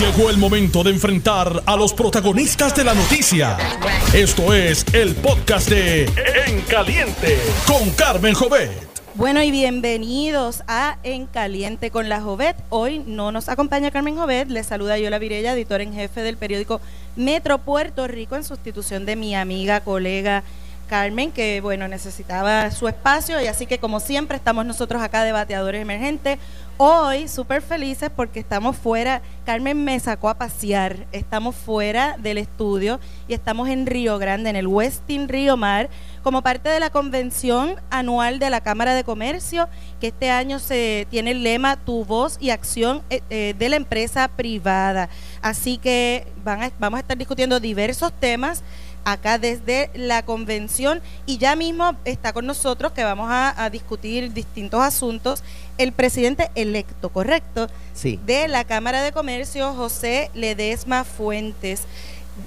Llegó el momento de enfrentar a los protagonistas de la noticia. Esto es el podcast de En Caliente con Carmen Jovet. Bueno, y bienvenidos a En Caliente con la Jovet. Hoy no nos acompaña Carmen Jovet, les saluda Yola Virella, editora en jefe del periódico Metro Puerto Rico, en sustitución de mi amiga, colega Carmen, que bueno, necesitaba su espacio y así que como siempre estamos nosotros acá de Bateadores Emergentes. Hoy súper felices porque estamos fuera, Carmen me sacó a pasear, estamos fuera del estudio y estamos en Río Grande, en el Westin Río Mar, como parte de la convención anual de la Cámara de Comercio, que este año se tiene el lema Tu voz y acción eh, eh, de la empresa privada. Así que van a, vamos a estar discutiendo diversos temas acá desde la convención y ya mismo está con nosotros que vamos a, discutir distintos asuntos el presidente electo, ¿correcto? Sí. De la Cámara de Comercio, José Ledesma Fuentes.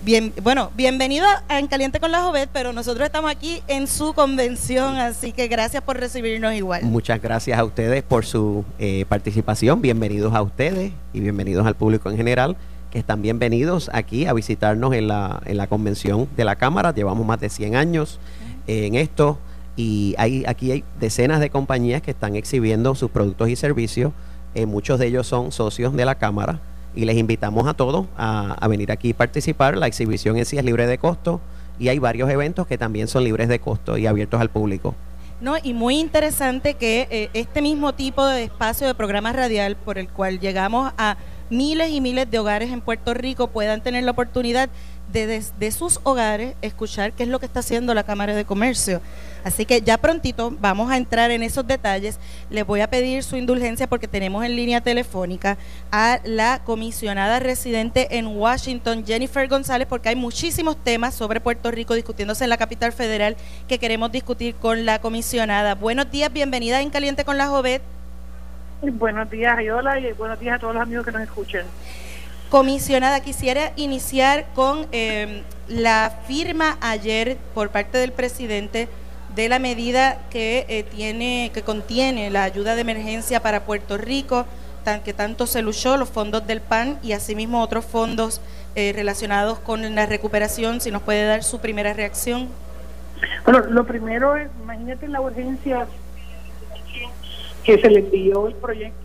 Bien, bueno, bienvenido a En Caliente con la Jovet, pero nosotros estamos aquí en su convención, así que gracias por recibirnos igual. Muchas gracias a ustedes por su eh, participación, bienvenidos a ustedes y bienvenidos al público en general que están bienvenidos aquí a visitarnos en la, en la convención de la Cámara. Llevamos más de 100 años en esto y hay, aquí hay decenas de compañías que están exhibiendo sus productos y servicios. Eh, muchos de ellos son socios de la Cámara y les invitamos a todos a, venir aquí y participar. La exhibición en sí es libre de costo y hay varios eventos que también son libres de costo y abiertos al público. No, y muy interesante que eh, este mismo tipo de espacio de programa radial por el cual llegamos a miles y miles de hogares en Puerto Rico puedan tener la oportunidad de desde sus hogares escuchar qué es lo que está haciendo la Cámara de Comercio. Así que ya prontito vamos a entrar en esos detalles. Les voy a pedir su indulgencia porque tenemos en línea telefónica a la comisionada residente en Washington, Jennifer González, porque hay muchísimos temas sobre Puerto Rico discutiéndose en la capital federal que queremos discutir con la comisionada. Buenos días, bienvenida en Caliente con la Jovet. Buenos días, Ayola, y buenos días a todos los amigos que nos escuchen. Comisionada, quisiera iniciar con eh, la firma ayer por parte del presidente de la medida que eh, tiene, que contiene la ayuda de emergencia para Puerto Rico, tan, que tanto se luchó, los fondos del PAN y asimismo otros fondos eh, relacionados con la recuperación. Si nos puede dar su primera reacción. Bueno, lo primero es, imagínate la urgencia que se le envió el proyecto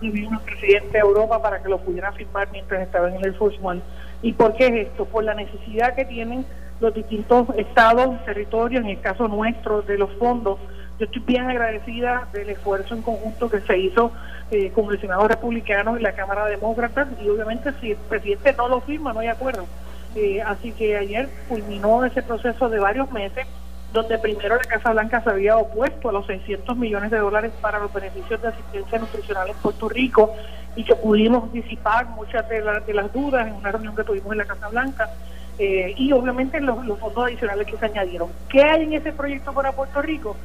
al presidente de Europa para que lo pudiera firmar mientras estaba en el Air. ¿Y por qué es esto? Por la necesidad que tienen los distintos estados, territorios, en el caso nuestro, de los fondos. Yo estoy bien agradecida del esfuerzo en conjunto que se hizo eh, con el Senado republicano y la Cámara Demócrata y obviamente si el presidente no lo firma no hay acuerdo. Eh, así que ayer culminó ese proceso de varios meses donde primero la Casa Blanca se había opuesto a los 600 millones de dólares para los beneficios de asistencia nutricional en Puerto Rico y que pudimos disipar muchas de, de las dudas en una reunión que tuvimos en la Casa Blanca eh, y obviamente los, los fondos adicionales que se añadieron. ¿Qué hay en ese proyecto para Puerto Rico?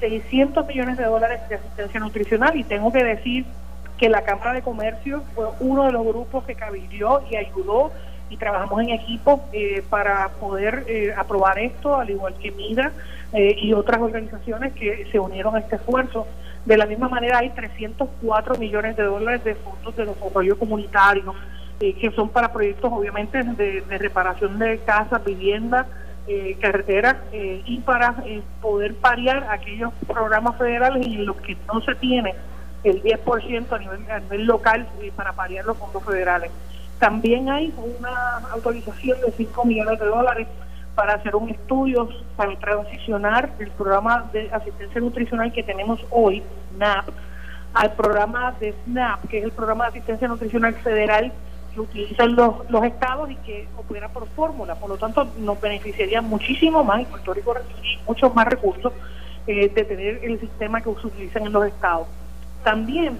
600 millones de dólares de asistencia nutricional y tengo que decir que la Cámara de Comercio fue uno de los grupos que cabildió y ayudó y trabajamos en equipo eh, para poder eh, aprobar esto, al igual que MIDA eh, y otras organizaciones que se unieron a este esfuerzo. De la misma manera hay 304 millones de dólares de fondos de desarrollo comunitario, que son para proyectos obviamente de, reparación de casas, viviendas, carreteras y para poder pariar aquellos programas federales en los que no se tiene el 10% a nivel, a nivel local para pariar los fondos federales. También hay una autorización de 5 millones de dólares para hacer un estudio para transicionar el programa de asistencia nutricional que tenemos hoy, NAP, al programa de SNAP, que es el programa de asistencia nutricional federal que utilizan los, los estados y que opera por fórmula. Por lo tanto, nos beneficiaría muchísimo más y Puerto Rico recibiría muchos más recursos eh, de tener el sistema que se utilizan en los estados. También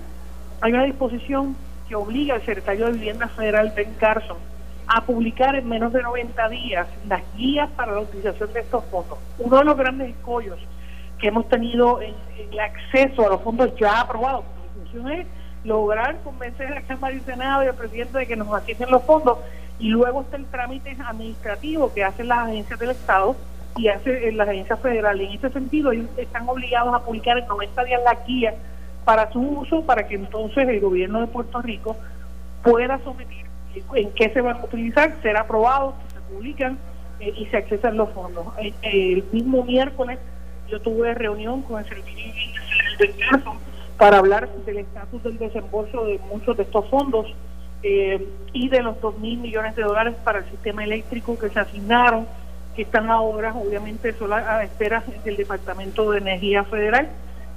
hay una disposición obliga al secretario de Vivienda Federal, Ben Carson, a publicar en menos de 90 días las guías para la utilización de estos fondos. Uno de los grandes escollos que hemos tenido en, el acceso a los fondos ya aprobados, es lograr convencer a la Cámara y Senado y al presidente de que nos asignen los fondos y luego está el trámite administrativo que hacen las agencias del Estado y hace las agencias federales. En ese sentido, ellos están obligados a publicar en 90 días las guías para su uso, para que entonces el gobierno de Puerto Rico pueda someter en qué se van a utilizar, será aprobado, se publican y se accesan los fondos. el mismo miércoles yo tuve reunión con el Servicio del caso para hablar del estatus del desembolso de muchos de estos fondos eh, y de los 2 mil millones de dólares para el sistema eléctrico que se asignaron, que están ahora obviamente solo a espera del Departamento de Energía Federal.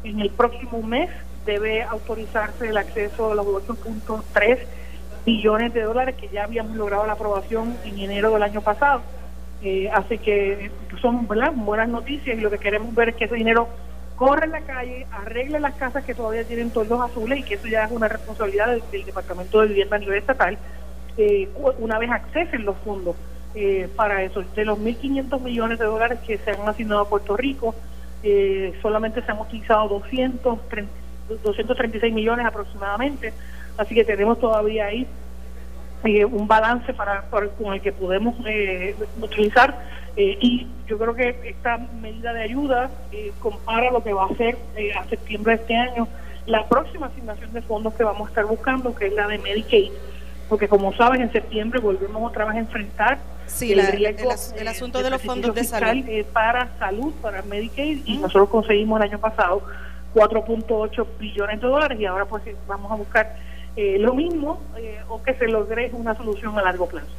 En el próximo mes debe autorizarse el acceso a los 8.3 billones de dólares que ya habíamos logrado la aprobación en enero del año pasado. Eh, así que son buenas noticias y lo que queremos ver es que ese dinero corre en la calle, arregle las casas que todavía tienen toldos azules y que eso ya es una responsabilidad del, Departamento de Vivienda a nivel estatal, eh, una vez accesen los fondos eh, para eso. De los 1.500 millones de dólares que se han asignado a Puerto Rico, eh, solamente se han utilizado 230, 236 millones aproximadamente, así que tenemos todavía ahí un balance para, con el que podemos utilizar eh, y yo creo que esta medida de ayuda eh, compara lo que va a hacer eh, a septiembre de este año la próxima asignación de fondos que vamos a estar buscando, que es la de Medicaid. Porque como sabes, en septiembre volvemos otra vez a enfrentar el, el, asunto de, los fondos de salud. para salud, para Medicaid, y nosotros conseguimos el año pasado 4.8 billones de dólares y ahora pues vamos a buscar lo mismo o que se logre una solución a largo plazo.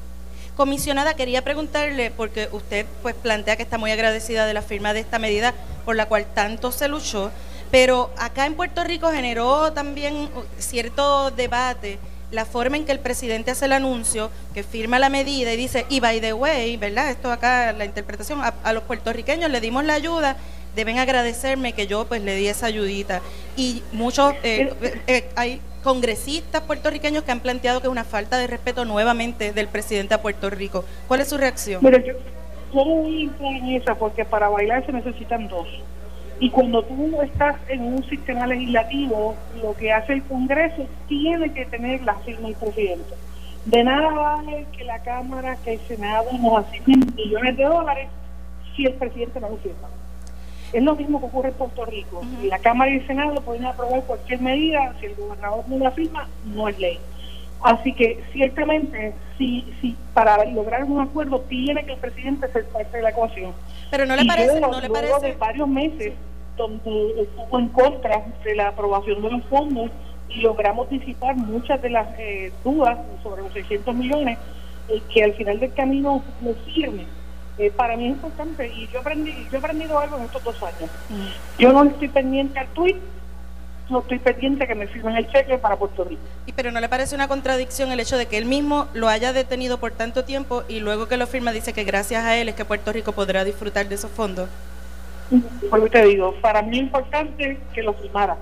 Comisionada, quería preguntarle, porque usted pues plantea que está muy agradecida de la firma de esta medida por la cual tanto se luchó, pero acá en Puerto Rico generó también cierto debate la forma en que el presidente hace el anuncio, que firma la medida y dice, y by the way, ¿verdad? Esto acá, la interpretación, a, los puertorriqueños le dimos la ayuda, deben agradecerme que yo pues le di esa ayudita. Y muchos, eh, eh, eh, hay congresistas puertorriqueños que han planteado que es una falta de respeto nuevamente del presidente a Puerto Rico. ¿Cuál es su reacción? Mire, yo, yo voy en esa porque para bailar se necesitan dos. Y cuando tú estás en un sistema legislativo, lo que hace el Congreso tiene que tener la firma del presidente. De nada vale que la Cámara, que el Senado nos asignen millones de dólares si el presidente no lo firma. Es lo mismo que ocurre en Puerto Rico. La Cámara y el Senado pueden aprobar cualquier medida, si el gobernador no la firma, no es ley. Así que ciertamente, si, si para lograr un acuerdo tiene que el presidente ser parte de la ecuación. Pero no le parece, no le parece. de varios meses donde estuvo en contra de la aprobación de los fondos y logramos disipar muchas de las eh, dudas sobre los 600 millones, eh, que al final del camino no firme eh, para mí es importante y yo aprendí yo he aprendido algo en estos dos años. Mm. Yo no estoy pendiente al tweet, no estoy pendiente que me firmen el cheque para Puerto Rico. ¿Y pero no le parece una contradicción el hecho de que él mismo lo haya detenido por tanto tiempo y luego que lo firma dice que gracias a él es que Puerto Rico podrá disfrutar de esos fondos? Por te digo, para mí es importante que lo firmara,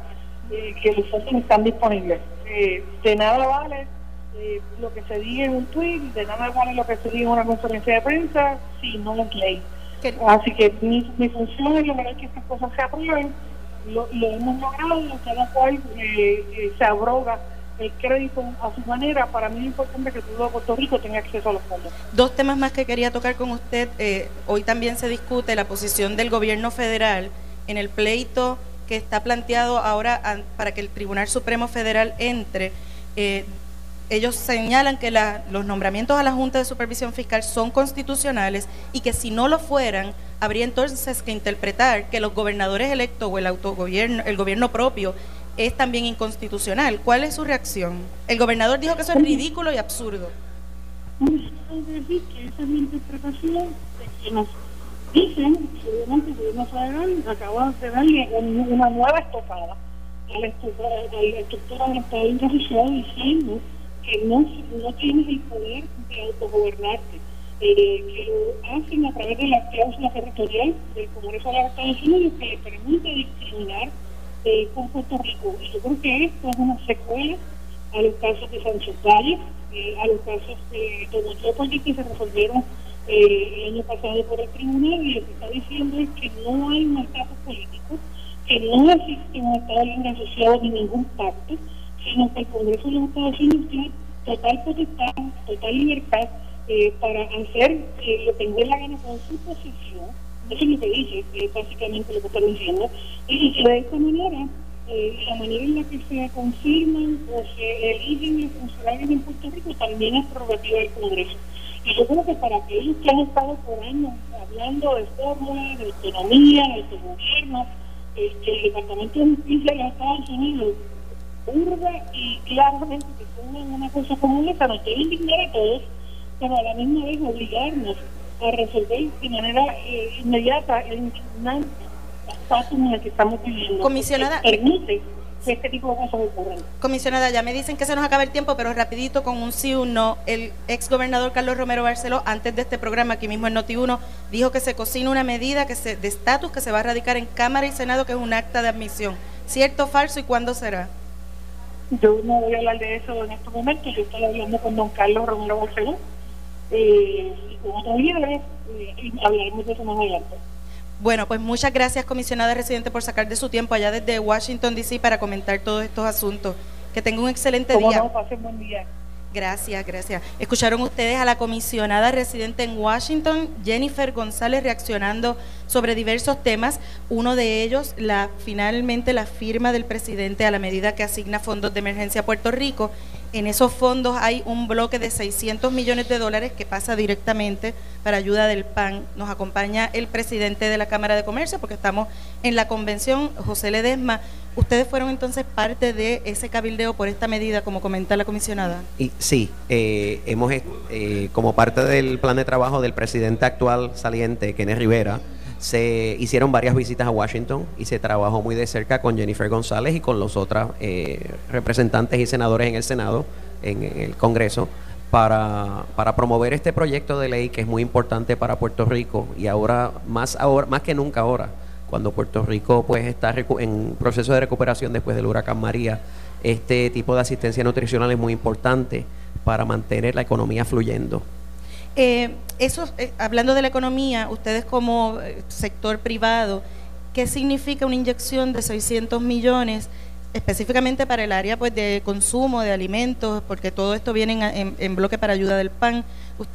eh, que los fondos están disponibles. Eh, de nada vale eh, lo que se diga en un tweet, de nada vale lo que se diga en una conferencia de prensa si no es ley. Así que mi, mi función es lograr que estas cosas se aprueben. Lo, lo hemos logrado, cada cual eh, eh, se abroga el crédito a su manera. Para mí es importante que todo Puerto Rico tenga acceso a los fondos. Dos temas más que quería tocar con usted. hoy también se discute la posición del gobierno federal en el pleito que está planteado ahora para que el Tribunal Supremo Federal entre ellos señalan que los nombramientos a la Junta de Supervisión Fiscal son constitucionales y que si no lo fueran, habría entonces que interpretar que los gobernadores electos o el autogobierno, el gobierno propio, es también inconstitucional. ¿Cuál es su reacción? El gobernador dijo que eso es ridículo y absurdo. decir que esa es la interpretación de que nos dicen que obviamente el gobierno federal acaba de darle una nueva estocada a la estructura, del Estado diciendo que no, no tienes el poder de autogobernarte, eh, que lo hacen a través de la cláusula territorial del Congreso de los Estados Unidos que le permite discriminar eh, con Puerto Rico. Y yo creo que esto es una secuela a los casos de Sancho Valle, eh, a los casos de Tomotrópolis que se resolvieron el año pasado por el tribunal y lo que está diciendo es que no hay un estado político, que no existe un estado libre asociado ni ningún pacto, sino que el Congreso de los Estados Unidos tiene total potestad, total libertad eh, para hacer eh, lo que la gana con su posición. Eso es lo que dice, es básicamente lo que está diciendo. Y de esta manera eh, la manera en la que se confirman o se eligen los funcionarios en Puerto Rico también es prerrogativa del Congreso. Y yo creo que para aquellos que han estado por años hablando de fórmula, de autonomía, de autogobierno, eh, que el Departamento de Justicia de los Estados Unidos urga y claramente que pongan una cosa como esa, nos debe indignar a todos, pero a la misma vez obligarnos a resolver de manera eh, inmediata el indignante estatus en el que estamos viviendo. Comisionada- Permite que este tipo de cosas ocurran. Comisionada, ya me dicen que se nos acaba el tiempo, pero rapidito con un sí o un no. El ex gobernador Carlos Romero Barceló, antes de este programa, aquí mismo en Noti1, dijo que se cocina una medida que se, de estatus que se va a radicar en Cámara y Senado, que es un acta de admisión. ¿Cierto o falso y cuándo será? Yo no voy a hablar de eso en estos momentos, yo estoy hablando con don Carlos Romero Barceló eh, y con otros líderes eh, y hablaremos de eso más adelante. Bueno, pues muchas gracias, comisionada residente, por sacar de su tiempo allá desde Washington, D.C. para comentar todos estos asuntos. Que tenga un excelente día. no, pasen buen día. Gracias, gracias. Escucharon ustedes a la comisionada residente en Washington, Jennifer González, reaccionando sobre diversos temas. Uno de ellos, la finalmente la firma del presidente a la medida que asigna fondos de emergencia a Puerto Rico. En esos fondos hay un bloque de 600 millones de dólares que pasa directamente para ayuda del PAN. Nos acompaña el presidente de la Cámara de Comercio porque estamos en la convención, José Ledesma. Ustedes fueron entonces parte de ese cabildeo por esta medida, como comenta la comisionada. Y sí, eh, hemos eh, como parte del plan de trabajo del presidente actual saliente, Kenneth Rivera, se hicieron varias visitas a Washington y se trabajó muy de cerca con Jennifer González y con los otros eh, representantes y senadores en el Senado, en, en el Congreso, para, para promover este proyecto de ley que es muy importante para Puerto Rico y ahora más ahora más que nunca ahora cuando Puerto Rico pues está en proceso de recuperación después del huracán María este tipo de asistencia nutricional es muy importante para mantener la economía fluyendo Eh, eso, eh, hablando de la economía, ustedes como eh, sector privado, ¿qué significa una inyección de 600 millones específicamente para el área pues de consumo de alimentos, porque todo esto viene en, bloque para ayuda del PAN?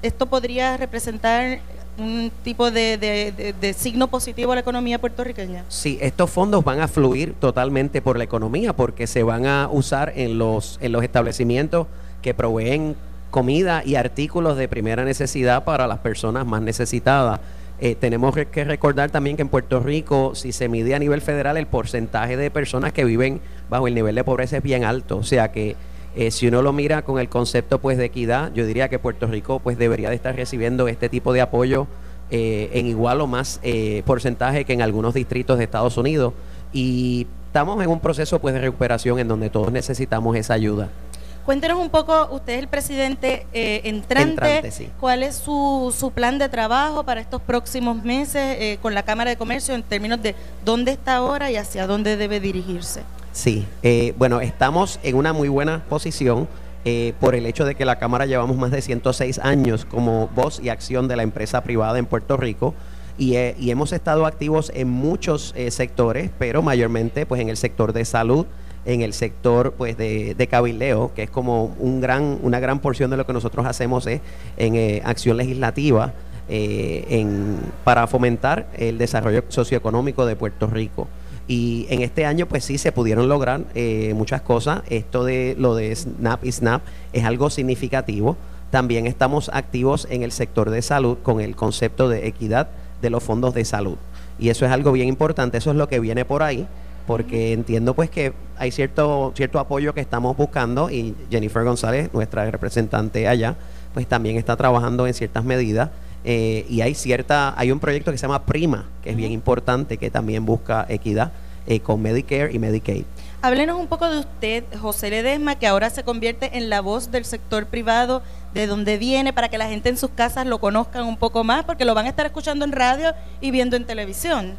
¿Esto podría representar un tipo de signo positivo a la economía puertorriqueña? Sí, estos fondos van a fluir totalmente por la economía porque se van a usar en los, en los establecimientos que proveen comida y artículos de primera necesidad para las personas más necesitadas. Eh, tenemos que recordar también que en Puerto Rico, si se mide a nivel federal, el porcentaje de personas que viven bajo el nivel de pobreza es bien alto. O sea que eh, si uno lo mira con el concepto pues de equidad, yo diría que Puerto Rico pues debería de estar recibiendo este tipo de apoyo eh, en igual o más eh, porcentaje que en algunos distritos de Estados Unidos y estamos en un proceso pues de recuperación en donde todos necesitamos esa ayuda. Cuéntenos un poco, usted es el presidente eh, entrante, Entrante, sí. ¿cuál es su, su plan de trabajo para estos próximos meses eh, con la Cámara de Comercio en términos de dónde está ahora y hacia dónde debe dirigirse? Sí, eh, bueno, estamos en una muy buena posición eh, por el hecho de que la Cámara llevamos más de 106 años como voz y acción de la empresa privada en Puerto Rico y, eh, y hemos estado activos en muchos eh, sectores, pero mayormente pues en el sector de salud, en el sector pues de, de que es como un gran, una gran porción de lo que nosotros hacemos es en eh, acción legislativa eh, en, para fomentar el desarrollo socioeconómico de Puerto Rico. Y en este año, pues sí, se pudieron lograr eh, muchas cosas. Esto de lo de SNAP y SNAP es algo significativo. También estamos activos en el sector de salud con el concepto de equidad de los fondos de salud. Y eso es algo bien importante, eso es lo que viene por ahí, porque entiendo pues que hay cierto, cierto apoyo que estamos buscando y Jennifer González, nuestra representante allá, pues también está trabajando en ciertas medidas eh, y hay cierta, hay un proyecto que se llama Prima, que es bien importante, que también busca equidad eh, con Medicare y Medicaid. Háblenos un poco de usted, José Ledesma, que ahora se convierte en la voz del sector privado, de dónde viene, para que la gente en sus casas lo conozcan un poco más, porque lo van a estar escuchando en radio y viendo en televisión.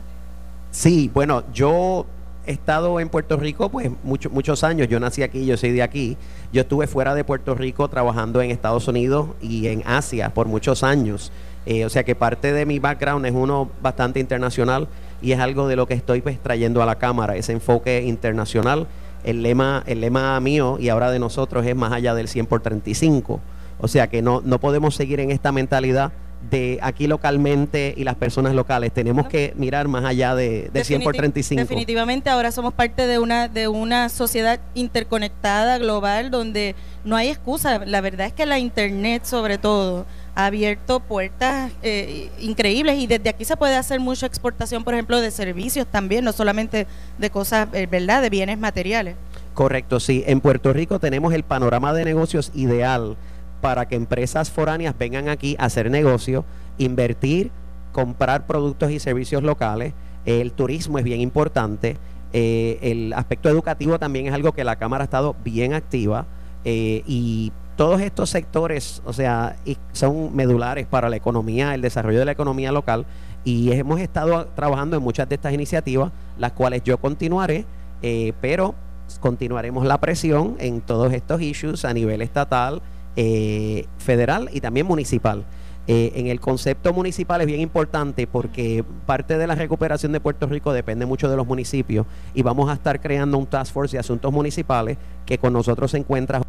Sí, bueno, yo he estado en Puerto Rico pues mucho- muchos años, yo nací aquí, yo soy de aquí, yo estuve fuera de Puerto Rico trabajando en Estados Unidos y en Asia por muchos años, Eh, o sea que parte de mi background es uno bastante internacional y es algo de lo que estoy pues trayendo a la cámara, ese enfoque internacional. El lema, el lema mío y ahora de nosotros es más allá del 100 por 35. O sea que no, no podemos seguir en esta mentalidad de aquí localmente y las personas locales. Tenemos que mirar más allá de, de 100 por Definiti- 35. Definitivamente ahora somos parte de una de una sociedad interconectada global donde no hay excusa. La verdad es que la internet sobre todo ha abierto puertas eh, increíbles y desde aquí se puede hacer mucha exportación, por ejemplo, de servicios también, no solamente de cosas, eh, ¿verdad?, de bienes materiales. Correcto, sí. En Puerto Rico tenemos el panorama de negocios ideal para que empresas foráneas vengan aquí a hacer negocio, invertir, comprar productos y servicios locales. El turismo es bien importante. Eh, el aspecto educativo también es algo que la Cámara ha estado bien activa. eh, y todos estos sectores, o sea, son medulares para la economía, el desarrollo de la economía local. Y hemos estado trabajando en muchas de estas iniciativas, las cuales yo continuaré, eh, pero continuaremos la presión en todos estos issues a nivel estatal, eh, federal y también municipal. Eh, en el concepto municipal es bien importante porque parte de la recuperación de Puerto Rico depende mucho de los municipios y vamos a estar creando un task force de asuntos municipales que con nosotros se encuentra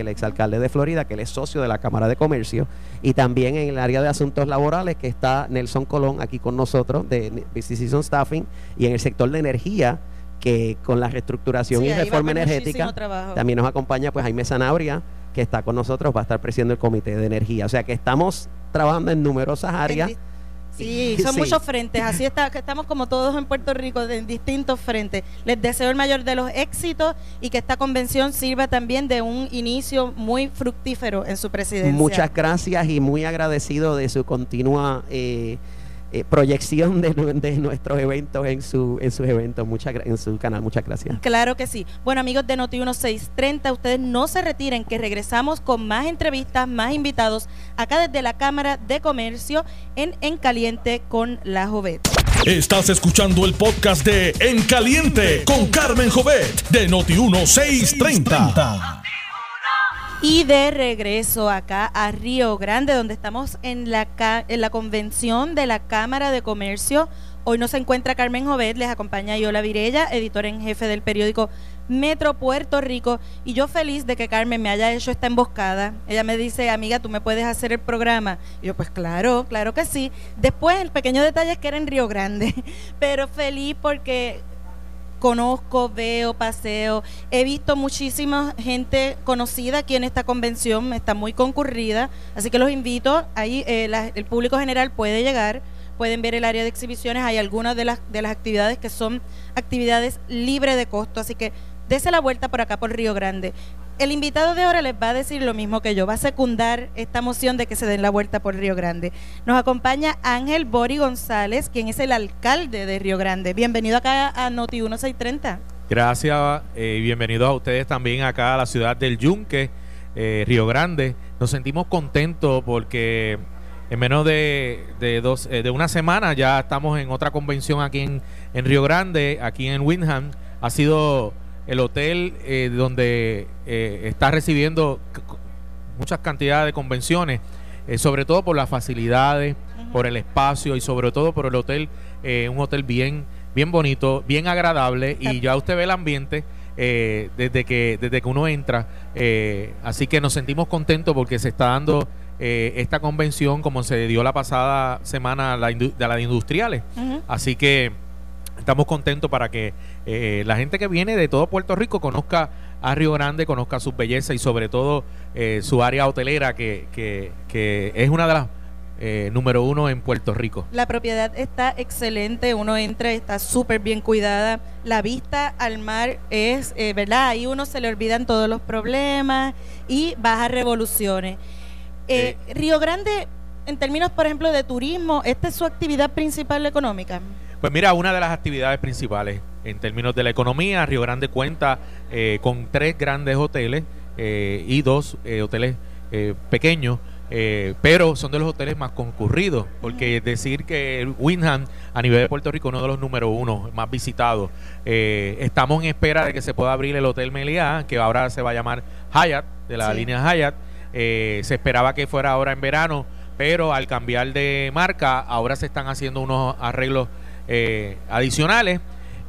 el exalcalde de Florida, que él es socio de la Cámara de Comercio, y también en el área de asuntos laborales, que está Nelson Colón aquí con nosotros, de Business Season Staffing, y en el sector de energía, que con la reestructuración Sí, y reforma energética, también nos acompaña pues Jaime Sanabria, que está con nosotros, va a estar presidiendo el Comité de Energía. O sea que estamos trabajando en numerosas áreas. Sí, son Sí. muchos frentes. Así está, que estamos como todos en Puerto Rico, en distintos frentes. Les deseo el mayor de los éxitos y que esta convención sirva también de un inicio muy fructífero en su presidencia. Muchas gracias y muy agradecido de su continua eh, eh, proyección de, nu- de nuestros eventos en su en sus eventos, en su canal. Muchas gracias. Claro que sí. Bueno, amigos de Noti 1630, ustedes no se retiren, que regresamos con más entrevistas, más invitados, acá desde la Cámara de Comercio en En Caliente con la Jovet. Estás escuchando el podcast de En Caliente con Carmen Jovet de Noti 1630. Y de regreso acá a Río Grande, donde estamos en la, en la convención de la Cámara de Comercio. Hoy nos encuentra Carmen Jovet, les acompaña Yola Virella, editora en jefe del periódico Metro Puerto Rico. Y yo feliz de que Carmen me haya hecho esta emboscada. Ella me dice, amiga, tú me puedes hacer el programa. Y yo, pues claro, claro que sí. Después, el pequeño detalle es que era en Río Grande. Pero feliz porque conozco, veo, paseo. He visto muchísima gente conocida aquí en esta convención, está muy concurrida, así que los invito, ahí eh, el público general puede llegar, pueden ver el área de exhibiciones, hay algunas de las, de las actividades que son actividades libres de costo, así que dese la vuelta por acá por Río Grande. El invitado de ahora les va a decir lo mismo que yo, va a secundar esta moción de que se den la vuelta por Río Grande. Nos acompaña Ángel Bori González, quien es el alcalde de Río Grande. Bienvenido acá a Noti 1630. Gracias y bienvenidos a ustedes también acá a la ciudad del Yunque, eh, Río Grande. Nos sentimos contentos porque en menos de, de dos, eh, de una semana ya estamos en otra convención aquí en, en Río Grande, aquí en Windham. Ha sido el hotel eh, donde eh, está recibiendo muchas cantidades de convenciones, eh, sobre todo por las facilidades, por el espacio y sobre todo por el hotel, eh, un hotel bien, bien bonito, bien agradable y ya usted ve el ambiente eh, desde que desde que uno entra, así que nos sentimos contentos porque se está dando eh, esta convención como se dio la pasada semana la indu- de las industriales, así que estamos contentos para que eh, la gente que viene de todo Puerto Rico conozca a Río Grande, conozca sus bellezas y sobre todo eh, su área hotelera que, que, que es una de las eh, número uno en Puerto Rico. La propiedad está excelente, uno entra, está súper bien cuidada. La vista al mar es, eh, ¿verdad? Ahí uno se le olvidan todos los problemas y baja revoluciones. Eh, Río Grande, en términos, por ejemplo, de turismo, ¿esta es su actividad principal económica? Pues mira, una de las actividades principales en términos de la economía, Río Grande cuenta eh, con tres grandes hoteles eh, y dos eh, hoteles pequeños, pero son de los hoteles más concurridos, porque decir que el Windham a nivel de Puerto Rico es uno de los número uno más visitados. Estamos en espera de que se pueda abrir el Hotel Meliá, que ahora se va a llamar Hyatt, de la Sí. línea Hyatt. Se esperaba que fuera ahora en verano, pero al cambiar de marca, ahora se están haciendo unos arreglos eh, adicionales.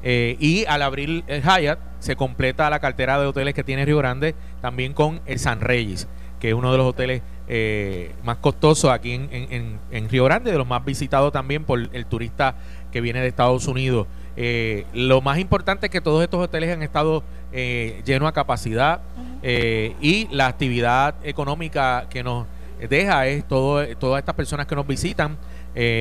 eh, y al abrir el Hyatt, se completa la cartera de hoteles que tiene Río Grande también con el San Reyes, que es uno de los hoteles eh, más costosos aquí en, en, en, Río Grande, de los más visitados también por el turista que viene de Estados Unidos. Eh, lo más importante es que todos estos hoteles han estado eh, llenos a capacidad y la actividad económica que nos deja es todo, todas estas personas que nos visitan,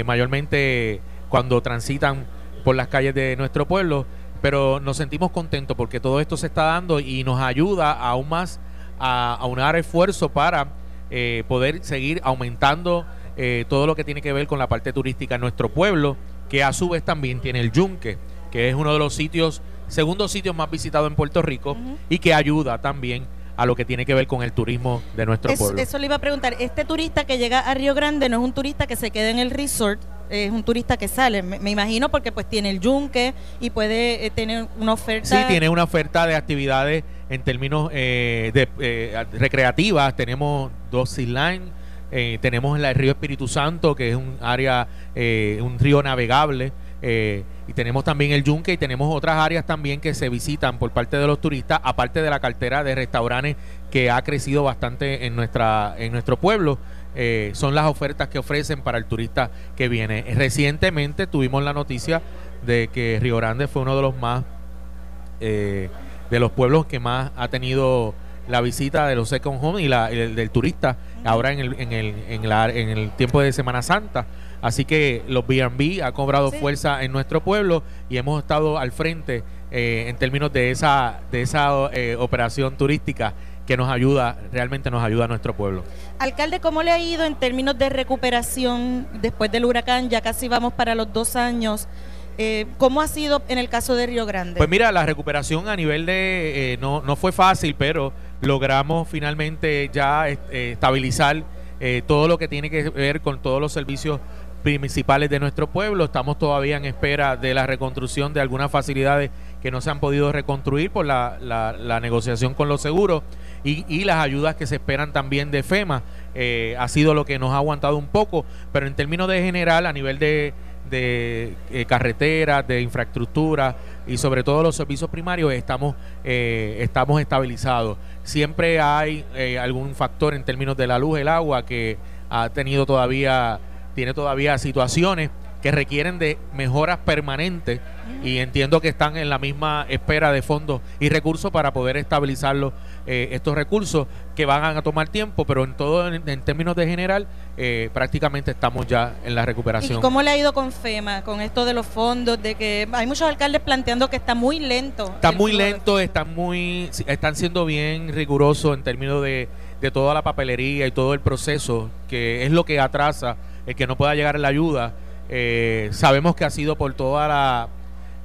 mayormente cuando transitan por las calles de nuestro pueblo, pero nos sentimos contentos porque todo esto se está dando y nos ayuda aún más a, a unar esfuerzo para eh, poder seguir aumentando eh, todo lo que tiene que ver con la parte turística en nuestro pueblo, que a su vez también tiene el Yunque, que es uno de los sitios, segundos sitios más visitados en Puerto Rico y que ayuda también a lo que tiene que ver con el turismo de nuestro pueblo. Eso le iba a preguntar, este turista que llega a Río Grande no es un turista que se queda en el resort, es un turista que sale, me, imagino porque pues tiene el yunque y puede eh, tener una oferta. Sí, tiene una oferta de actividades en términos eh, de, eh, recreativas. Tenemos dos sea line, tenemos el río Espíritu Santo, que es un área, un río navegable. Y tenemos también el Yunque y tenemos otras áreas también que se visitan por parte de los turistas, aparte de la cartera de restaurantes que ha crecido bastante en nuestra en nuestro pueblo. Eh, son las ofertas que ofrecen para el turista que viene. Recientemente tuvimos la noticia de que Río Grande fue uno de los más, eh, de los pueblos que más ha tenido la visita de los second home y la, el, del turista ahora en el, en, el, en, la, en el tiempo de Semana Santa. Así que los B&B ha cobrado fuerza en nuestro pueblo y hemos estado al frente eh, en términos de esa, de esa operación turística que nos ayuda, realmente nos ayuda a nuestro pueblo. Alcalde, ¿cómo le ha ido en términos de recuperación después del huracán? Ya casi vamos para los dos años. Eh, ¿Cómo ha sido en el caso de Río Grande? Pues mira, la recuperación a nivel de... Eh, no, no fue fácil, pero logramos finalmente ya eh, estabilizar todo lo que tiene que ver con todos los servicios principales de nuestro pueblo. Estamos todavía en espera de la reconstrucción de algunas facilidades que no se han podido reconstruir por la, la negociación con los seguros y, las ayudas que se esperan también de FEMA. Eh, ha sido lo que nos ha aguantado un poco, pero en términos de general, a nivel de, de eh, carreteras, de infraestructura y sobre todo los servicios primarios, estamos, eh, estamos estabilizados. Siempre hay algún factor en términos de la luz, el agua, que ha tenido todavía, tiene todavía situaciones que requieren de mejoras permanentes y entiendo que están en la misma espera de fondos y recursos para poder estabilizarlo eh, estos recursos que van a tomar tiempo, pero en todo, en, términos de general, eh, prácticamente estamos ya en la recuperación. ¿Y cómo le ha ido con FEMA, con esto de los fondos, de que hay muchos alcaldes planteando que está muy lento? Está muy lento, están muy, están siendo bien rigurosos en términos de, de toda la papelería y todo el proceso, que es lo que atrasa el que no pueda llegar la ayuda. Eh, sabemos que ha sido por todas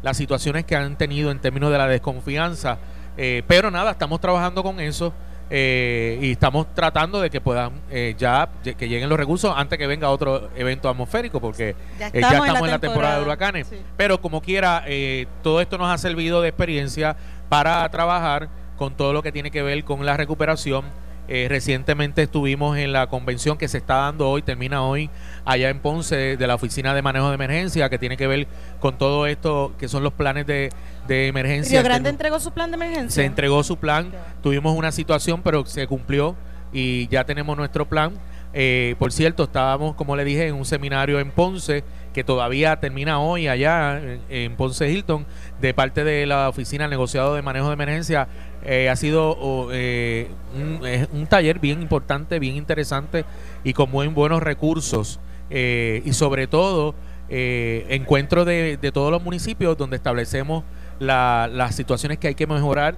las situaciones que han tenido en términos de la desconfianza eh, pero nada, estamos trabajando con eso eh, y estamos tratando de que puedan ya que lleguen los recursos antes que venga otro evento atmosférico, porque ya estamos, en, la temporada de huracanes. Pero como quiera, todo esto nos ha servido de experiencia para trabajar con todo lo que tiene que ver con la recuperación eh, recientemente estuvimos en la convención que se está dando hoy, termina hoy, allá en Ponce, de la Oficina de Manejo de Emergencia, que tiene que ver con todo esto, que son los planes de, emergencia. ¿Río Grande entregó su plan de emergencia? Se entregó su plan, tuvimos una situación, pero se cumplió y ya tenemos nuestro plan. Eh, por cierto, estábamos, como le dije, en un seminario en Ponce que todavía termina hoy allá en, Ponce Hilton, de parte de la Oficina Negociado de Manejo de Emergencia. Eh, ha sido eh, un, taller bien importante, bien interesante y con muy buenos recursos. Y sobre todo, encuentro de, todos los municipios donde establecemos las situaciones que hay que mejorar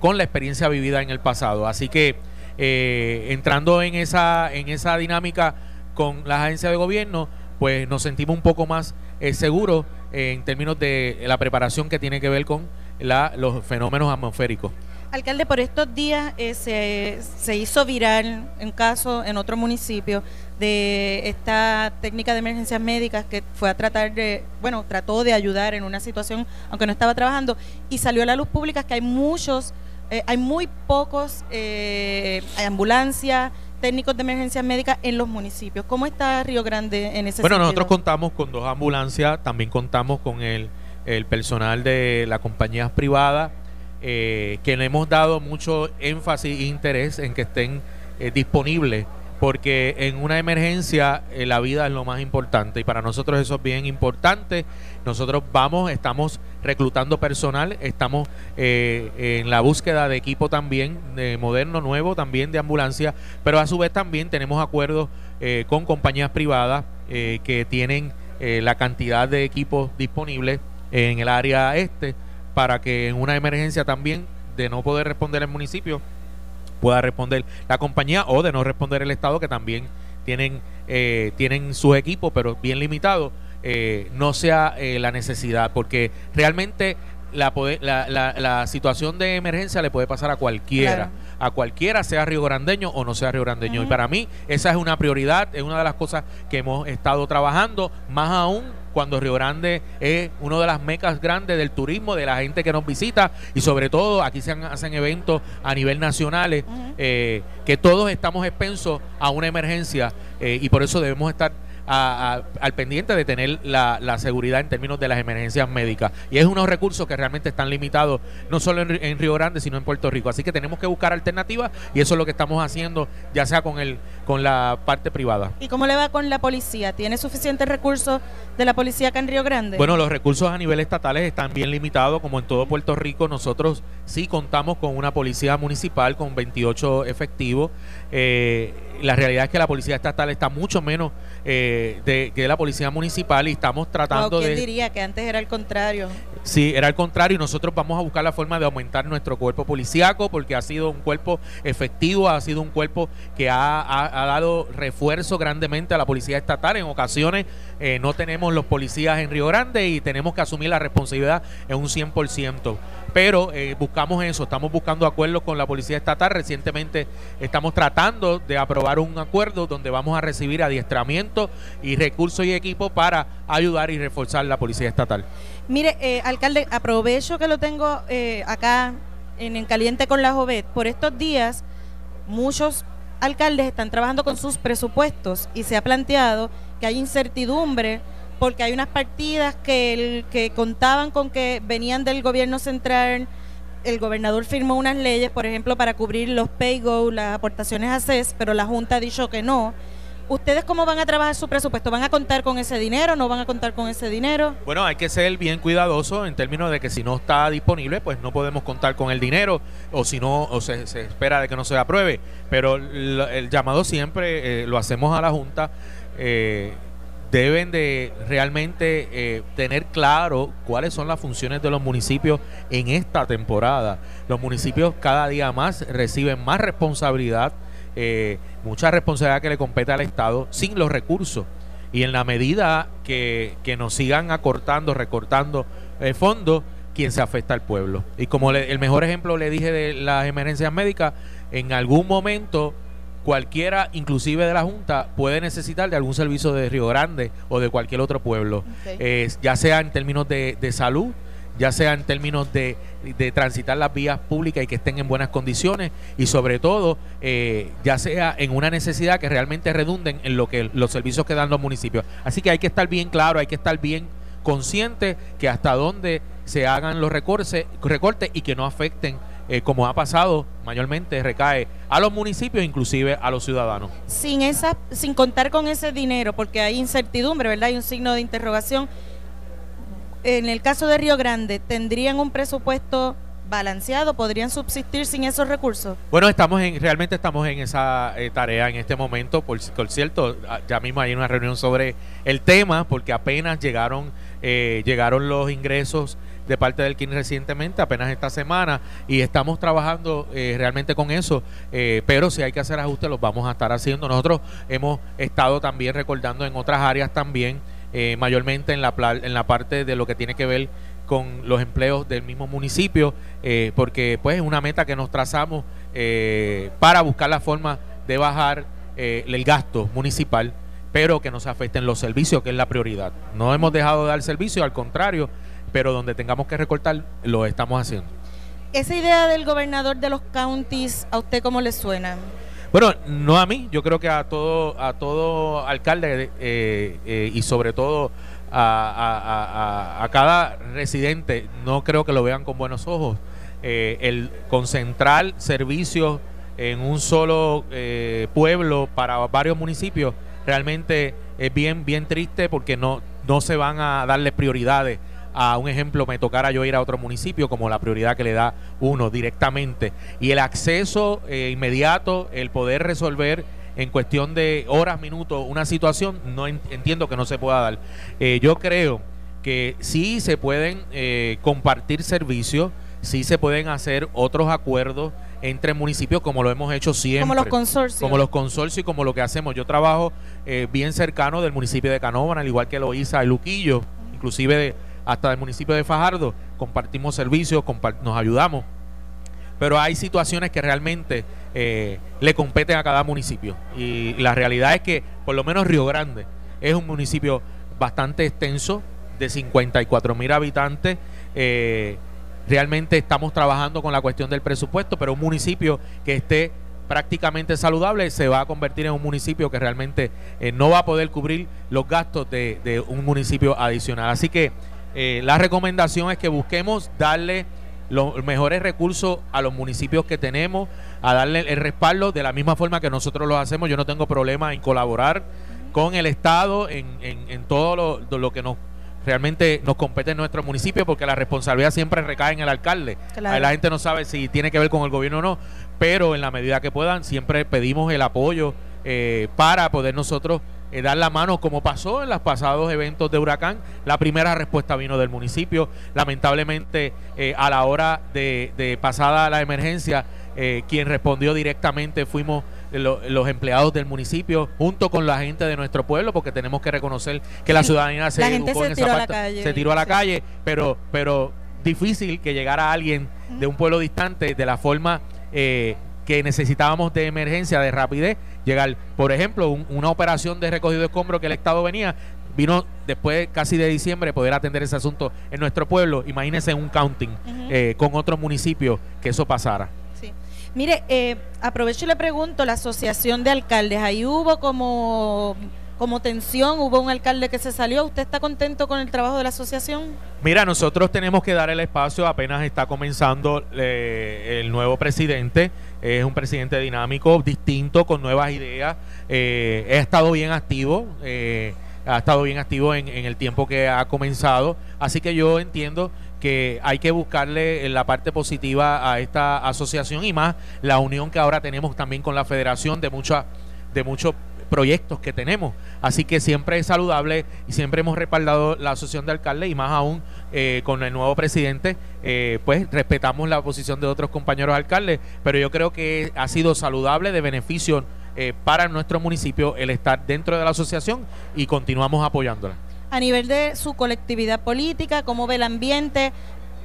con la experiencia vivida en el pasado. Así que eh, entrando en esa, en esa dinámica con las agencias de gobierno, pues nos sentimos un poco más eh, seguros en términos de la preparación que tiene que ver con la, los fenómenos atmosféricos. Alcalde, por estos días eh, se, se, hizo viral un caso en otro municipio de esta técnica de emergencias médicas que fue a tratar de, bueno, trató de ayudar en una situación, aunque no estaba trabajando, y salió a la luz pública que hay muchos eh, hay muy pocos eh, ambulancias, técnicos de emergencias médicas en los municipios. ¿Cómo está Río Grande en ese Bueno, nosotros contamos con dos ambulancias, también contamos con el, personal de las compañías privadas, eh, que le hemos dado mucho énfasis e interés en que estén disponibles porque en una emergencia eh, la vida es lo más importante y para nosotros eso es bien importante. Nosotros vamos, estamos reclutando personal, estamos eh, en la búsqueda de equipo también de moderno, nuevo, también de ambulancia, pero a su vez también tenemos acuerdos eh, con compañías privadas que tienen la cantidad de equipos disponibles en el área este para que en una emergencia también de no poder responder el municipio pueda responder la compañía o de no responder el Estado, que también tienen, eh, tienen sus equipos, pero bien limitados, eh, no sea eh, la necesidad, porque realmente la, la, la, situación de emergencia le puede pasar a cualquiera. A cualquiera, sea río grandeño o no sea río grandeño. Y para mí, esa es una prioridad, es una de las cosas que hemos estado trabajando, más aún cuando Río Grande es una de las mecas grandes del turismo, de la gente que nos visita y sobre todo aquí se hacen eventos a nivel nacional eh, que todos estamos expensos a una emergencia eh, y por eso debemos estar al pendiente de tener la, seguridad en términos de las emergencias médicas. Y es unos recursos que realmente están limitados, no solo en, Río Grande, sino en Puerto Rico. Así que tenemos que buscar alternativas y eso es lo que estamos haciendo, ya sea con, el, con la parte privada. ¿Y cómo le va con la policía? ¿Tiene suficientes recursos de la policía acá en Río Grande? Bueno, los recursos a nivel estatales están bien limitados, como en todo Puerto Rico. Nosotros sí contamos con una policía municipal con 28 efectivos. Eh, la realidad es que la policía estatal está mucho menos eh, de, que la policía municipal y estamos tratando ¿quién de... diría que antes era el contrario? Sí, era el contrario y nosotros vamos a buscar la forma de aumentar nuestro cuerpo policíaco porque ha sido un cuerpo efectivo, ha sido un cuerpo que ha, dado refuerzo grandemente a la policía estatal. En ocasiones eh, no tenemos los policías en Río Grande y tenemos que asumir la responsabilidad en un 100% pero eh, buscamos eso, estamos buscando acuerdos con la Policía Estatal. Recientemente estamos tratando de aprobar un acuerdo donde vamos a recibir adiestramiento y recursos y equipo para ayudar y reforzar la Policía Estatal. Mire, eh, alcalde, aprovecho que lo tengo eh, acá en, en Caliente con la Jovet. Por estos días, muchos alcaldes están trabajando con sus presupuestos y se ha planteado que hay incertidumbre porque hay unas partidas que, contaban con que venían del gobierno central, el gobernador firmó unas leyes, por ejemplo, para cubrir los pay-go, las aportaciones a CES, pero la Junta ha dicho que no. ¿Ustedes cómo van a trabajar su presupuesto? ¿Van a contar con ese dinero? ¿No van a contar con ese dinero? Bueno, hay que ser bien cuidadoso en términos de que si no está disponible, pues no podemos contar con el dinero o si no, o se, espera de que no se apruebe. Pero el, llamado siempre eh, lo hacemos a la Junta. Eh, deben de realmente eh, tener claro cuáles son las funciones de los municipios en esta temporada. Los municipios cada día más reciben más responsabilidad, eh, mucha responsabilidad que le compete al Estado sin los recursos. Y en la medida que, nos sigan acortando, recortando el fondo, quien se afecta al pueblo. Y como el mejor ejemplo le dije de las emergencias médicas, en algún momento cualquiera, inclusive de la Junta, puede necesitar de algún servicio de Río Grande o de cualquier otro pueblo, eh, ya sea en términos de, salud, ya sea en términos de, transitar las vías públicas y que estén en buenas condiciones y sobre todo eh, ya sea en una necesidad que realmente redunden en lo que los servicios que dan los municipios. Así que hay que estar bien claro, hay que estar bien consciente que hasta dónde se hagan los recortes, recortes y que no afecten eh, como ha pasado, mayormente recae a los municipios, inclusive a los ciudadanos. Sin esa, sin contar con ese dinero, porque hay incertidumbre, ¿verdad? Hay un signo de interrogación. En el caso de Río Grande, ¿tendrían un presupuesto balanceado? ¿Podrían subsistir sin esos recursos? Bueno, estamos en, realmente estamos en esa eh, tarea en este momento. Por, cierto, ah, ya mismo hay una reunión sobre el tema, porque apenas llegaron, eh, llegaron los ingresos de parte del KIN recientemente, apenas esta semana, y estamos trabajando eh, realmente con eso, eh, pero si hay que hacer ajustes los vamos a estar haciendo. Nosotros hemos estado también recordando en otras áreas también, eh, mayormente en la, en la parte de lo que tiene que ver con los empleos del mismo municipio, porque pues es una meta que nos trazamos para buscar la forma de bajar el gasto municipal pero que no se afecten los servicios, que es la prioridad. No hemos dejado de dar servicio, al contrario, pero donde tengamos que recortar, lo estamos haciendo. Esa idea del gobernador de los counties, ¿a usted cómo le suena? Bueno, no a mí, yo creo que a todo, a todo alcalde eh, eh, y sobre todo a, cada residente, no creo que lo vean con buenos ojos. Eh, el concentrar servicios en un solo pueblo para varios municipios, realmente es bien, bien triste porque no, no se van a darle prioridades a un ejemplo, me tocara yo ir a otro municipio como la prioridad que le da uno directamente. Y el acceso eh, inmediato, el poder resolver en cuestión de horas, minutos, una situación, no entiendo que no se pueda dar. Eh, yo creo que sí se pueden eh, compartir servicios, sí se pueden hacer otros acuerdos entre municipios como lo hemos hecho siempre. Como los consorcios. Como los consorcios y como lo que hacemos. Yo trabajo bien cercano del municipio de Canóvana, al igual que lo hizo el Luquillo, inclusive de hasta el municipio de Fajardo, compartimos servicios, nos ayudamos, pero hay situaciones que realmente eh, le competen a cada municipio. Y, la realidad es que por lo menos Río Grande es un municipio bastante extenso, de 54 mil habitantes. Eh, realmente estamos trabajando con la cuestión del presupuesto, pero un municipio que esté prácticamente saludable se va a convertir en un municipio que realmente eh, no va a poder cubrir los gastos de, de un municipio adicional. Así que eh, la recomendación es que busquemos darle los mejores recursos a los municipios que tenemos, a darle el respaldo de la misma forma que nosotros lo hacemos. Yo no tengo problema en colaborar con el Estado en, en, todo lo, que nos realmente nos compete en nuestro municipio porque la responsabilidad siempre recae en el alcalde. La gente no sabe si tiene que ver con el gobierno o no, pero en la medida que puedan siempre pedimos el apoyo eh, para poder nosotros eh, dar la mano como pasó en los pasados eventos de huracán. La primera respuesta vino del municipio. Lamentablemente, eh, a la hora de, pasada la emergencia, eh, quien respondió directamente fuimos los empleados del municipio junto con la gente de nuestro pueblo porque tenemos que reconocer que la ciudadanía se educó en esa parte, se tiró a la calle pero pero difícil que llegara alguien de un pueblo distante de la forma que necesitábamos de emergencia de rapidez llegar. Por ejemplo, una operación de recogido de escombros que el Estado venía, vino después casi de diciembre poder atender ese asunto en nuestro pueblo. Imagínense un counting eh, con otros municipios que eso pasara. Sí. Mire, eh, aprovecho y le pregunto, la asociación de alcaldes, ahí hubo como como tensión, hubo un alcalde que se salió. ¿Usted está contento con el trabajo de la asociación? Mira, nosotros tenemos que dar el espacio, apenas está comenzando eh, el nuevo presidente, es un presidente dinámico, distinto, con nuevas ideas, eh, ha estado bien activo. Eh, ha estado bien activo en, en el tiempo que ha comenzado, así que yo entiendo que hay que buscarle la parte positiva a esta asociación y más la unión que ahora tenemos también con la federación de muchas de muchos proyectos que tenemos. Así que siempre es saludable y siempre hemos respaldado la asociación de alcaldes y más aún eh, con el nuevo presidente, eh, pues respetamos la posición de otros compañeros alcaldes, pero yo creo que ha sido saludable de beneficio eh, para nuestro municipio el estar dentro de la asociación y continuamos apoyándola. A nivel de su colectividad política, ¿cómo ve el ambiente?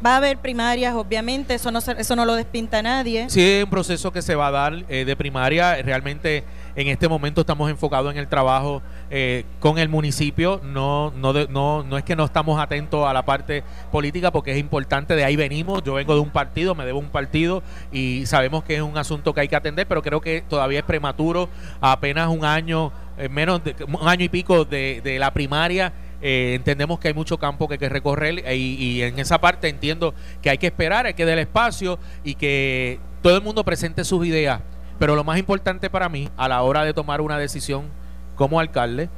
Va a haber primarias, obviamente, eso no, eso no lo despinta nadie. Sí, es un proceso que se va a dar de primaria. Realmente en este momento estamos enfocados en el trabajo eh, con el municipio. No, no, no, no es que no estamos atentos a la parte política porque es importante, de ahí venimos. Yo vengo de un partido, me debo un partido y sabemos que es un asunto que hay que atender, pero creo que todavía es prematuro, apenas un año, eh, menos de un año y pico de, de la primaria. Eh, entendemos que hay mucho campo que hay que recorrer y, y, en esa parte entiendo que hay que esperar, hay que dar espacio y que todo el mundo presente sus ideas pero lo más importante para mí, a la hora de tomar una decisión como alcalde,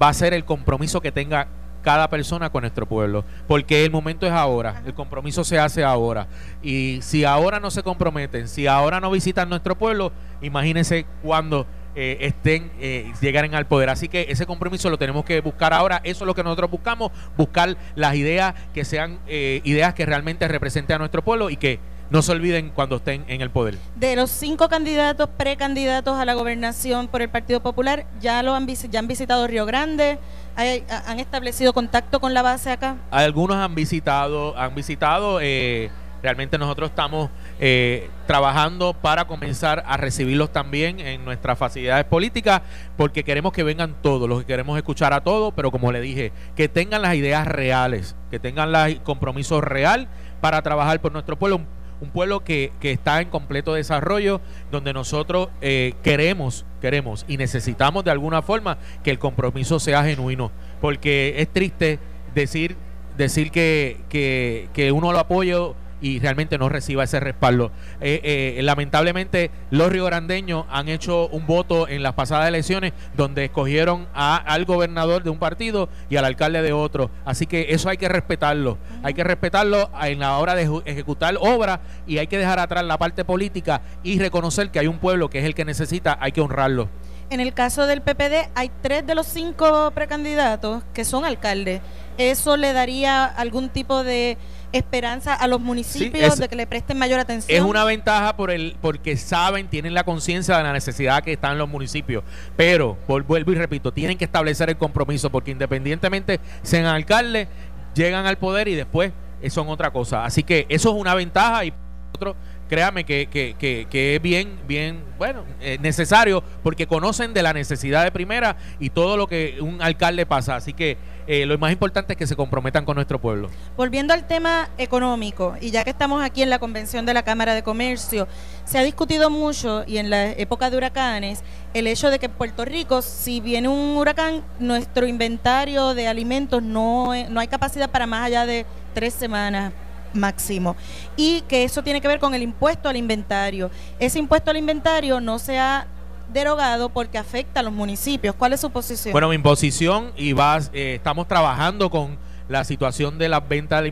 va a ser el compromiso que tenga cada persona con nuestro pueblo, porque el momento es ahora, el compromiso se hace ahora. Y si ahora no se comprometen, si ahora no visitan nuestro pueblo, imagínense cuando eh, estén, eh, llegaren al poder. Así que ese compromiso lo tenemos que buscar ahora. Eso es lo que nosotros buscamos, buscar las ideas que sean eh, ideas que realmente representen a nuestro pueblo y que no se olviden cuando estén en el poder. De los cinco candidatos, precandidatos a la gobernación por el Partido Popular, ya lo han, ya han visitado Río Grande, han establecido contacto con la base acá. Algunos han visitado, han visitado. Eh, realmente nosotros estamos eh, trabajando para comenzar a recibirlos también en nuestras facilidades políticas, porque queremos que vengan todos, los que queremos escuchar a todos, pero como le dije, que tengan las ideas reales, que tengan el compromiso real para trabajar por nuestro pueblo un pueblo que, que está en completo desarrollo, donde nosotros eh, queremos, queremos y necesitamos de alguna forma que el compromiso sea genuino, porque es triste decir, decir que, que, que uno lo apoya y realmente no reciba ese respaldo. Eh, eh, lamentablemente los riograndeños han hecho un voto en las pasadas elecciones donde escogieron a, al gobernador de un partido y al alcalde de otro. Así que eso hay que respetarlo. Hay que respetarlo en la hora de ejecutar obras y hay que dejar atrás la parte política y reconocer que hay un pueblo que es el que necesita, hay que honrarlo. En el caso del PPD hay tres de los cinco precandidatos que son alcaldes. ¿Eso le daría algún tipo de esperanza a los municipios de que le presten mayor atención. Es una ventaja por el porque saben, tienen la conciencia de la necesidad que están los municipios. Pero, vuelvo y repito, tienen que establecer el compromiso porque independientemente sean alcaldes, llegan al poder y después son otra cosa. Así que eso es una ventaja y otro créame que, que, que, es bien, bien, bueno, eh, necesario porque conocen de la necesidad de primera y todo lo que un alcalde pasa. Así que eh, lo más importante es que se comprometan con nuestro pueblo. Volviendo al tema económico, y ya que estamos aquí en la convención de la Cámara de Comercio, se ha discutido mucho y en la época de huracanes el hecho de que en Puerto Rico, si viene un huracán, nuestro inventario de alimentos no, no hay capacidad para más allá de tres semanas máximo. Y que eso tiene que ver con el impuesto al inventario. Ese impuesto al inventario no se ha derogado porque afecta a los municipios. ¿Cuál es su posición? Bueno, mi posición y vas, eh, estamos trabajando con la situación de las ventas.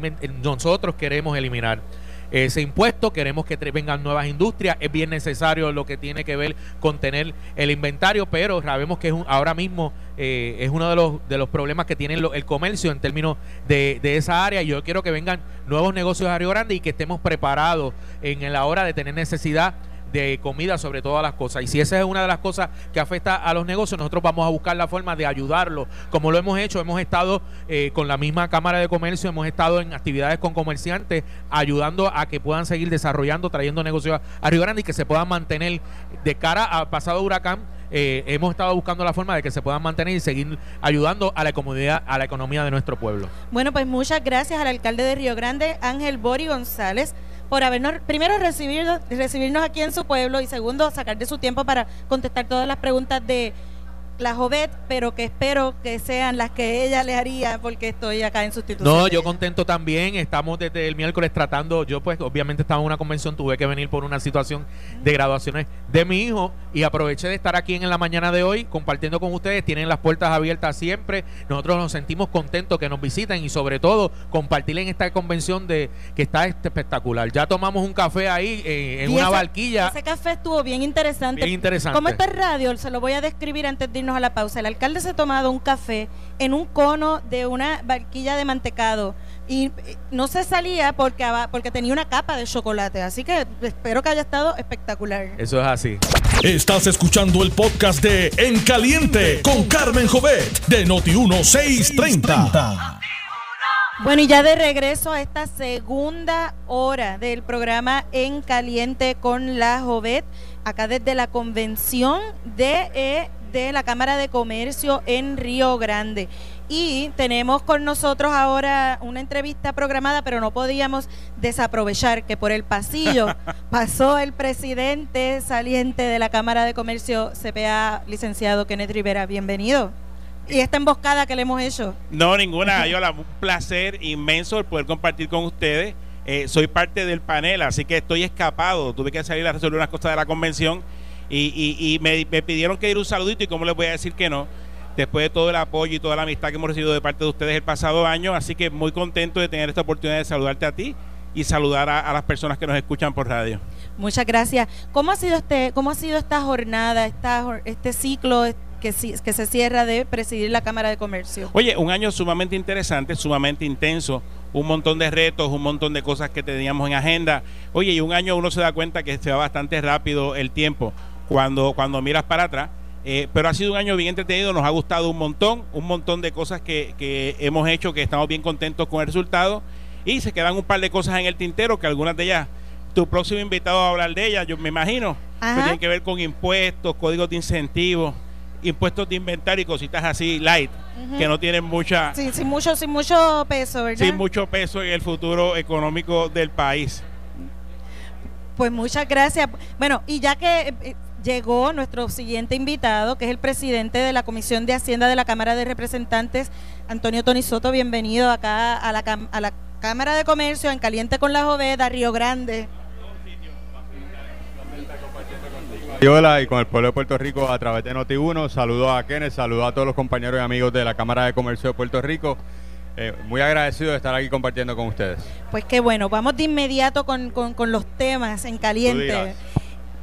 Nosotros queremos eliminar ese impuesto, queremos que vengan nuevas industrias, es bien necesario lo que tiene que ver con tener el inventario, pero sabemos que es ahora mismo eh, es uno de los, de los problemas que tiene el comercio en términos de, de, esa área. Yo quiero que vengan nuevos negocios a Río Grande y que estemos preparados en la hora de tener necesidad de comida sobre todas las cosas. Y si esa es una de las cosas que afecta a los negocios, nosotros vamos a buscar la forma de ayudarlo, como lo hemos hecho. Hemos estado eh, con la misma Cámara de Comercio, hemos estado en actividades con comerciantes, ayudando a que puedan seguir desarrollando, trayendo negocios a Río Grande y que se puedan mantener de cara al pasado huracán. Eh, hemos estado buscando la forma de que se puedan mantener y seguir ayudando a la comunidad, a la economía de nuestro pueblo. Bueno, pues muchas gracias al alcalde de Río Grande, Ángel Bori González por habernos, primero recibirnos, recibirnos aquí en su pueblo y segundo sacar de su tiempo para contestar todas las preguntas de la Jovet, pero que espero que sean las que ella le haría porque estoy acá en sustitución. No, yo contento también. Estamos desde el miércoles tratando. Yo, pues, obviamente estaba en una convención, tuve que venir por una situación de graduaciones de mi hijo y aproveché de estar aquí en la mañana de hoy compartiendo con ustedes. Tienen las puertas abiertas siempre. Nosotros nos sentimos contentos que nos visiten y, sobre todo, compartir en esta convención de que está espectacular. Ya tomamos un café ahí eh, en una barquilla. Ese café estuvo bien interesante. Bien interesante. Como está radio, se lo voy a describir antes de a la pausa. El alcalde se ha tomado un café en un cono de una barquilla de mantecado y no se salía porque, porque tenía una capa de chocolate. Así que espero que haya estado espectacular. Eso es así. Estás escuchando el podcast de En Caliente con Carmen Jovet de Noti1630. Bueno, y ya de regreso a esta segunda hora del programa En Caliente con la Jovet, acá desde la convención de eh, de la Cámara de Comercio en Río Grande. Y tenemos con nosotros ahora una entrevista programada, pero no podíamos desaprovechar que por el pasillo pasó el presidente saliente de la Cámara de Comercio CPA, licenciado Kenneth Rivera. Bienvenido. ¿Y esta emboscada que le hemos hecho? No, ninguna, Ayola. Un placer inmenso el poder compartir con ustedes. Eh, soy parte del panel, así que estoy escapado. Tuve que salir a resolver unas cosas de la convención y, me, pidieron que ir un saludito y cómo les voy a decir que no después de todo el apoyo y toda la amistad que hemos recibido de parte de ustedes el pasado año. Así que muy contento de tener esta oportunidad de saludarte a ti y saludar a, las personas que nos escuchan por radio. Muchas gracias. ¿Cómo ha sido este, cómo ha sido esta jornada, esta, este ciclo que, que se cierra de presidir la Cámara de Comercio? Oye, un año sumamente interesante, sumamente intenso, un montón de retos, un montón de cosas que teníamos en agenda. Oye, y un año uno se da cuenta que se va bastante rápido el tiempo cuando, cuando miras para atrás. Eh, pero ha sido un año bien entretenido, nos ha gustado un montón, un montón de cosas que, que hemos hecho que estamos bien contentos con el resultado. Y se quedan un par de cosas en el tintero, que algunas de ellas, tu próximo invitado a hablar de ellas, yo me imagino, que tienen que ver con impuestos, códigos de incentivos, impuestos de inventario y cositas así light, que no tienen mucha... Sí, sin, mucho, sin mucho peso, ¿verdad? Sin mucho peso en el futuro económico del país. Pues muchas gracias. Bueno, y ya que eh, llegó nuestro siguiente invitado, que es el presidente de la Comisión de Hacienda de la Cámara de Representantes, Antonio Tony Soto. Bienvenido acá a la, a la Cámara de Comercio en Caliente con la Joveda, Río Grande. Hola y con el pueblo de Puerto Rico a través de Noti1. Saludos a Kenneth, saludos a todos los compañeros y amigos de la Cámara de Comercio de Puerto Rico. Eh, muy agradecido de estar aquí compartiendo con ustedes. Pues qué bueno, vamos de inmediato con, con- con los temas en caliente.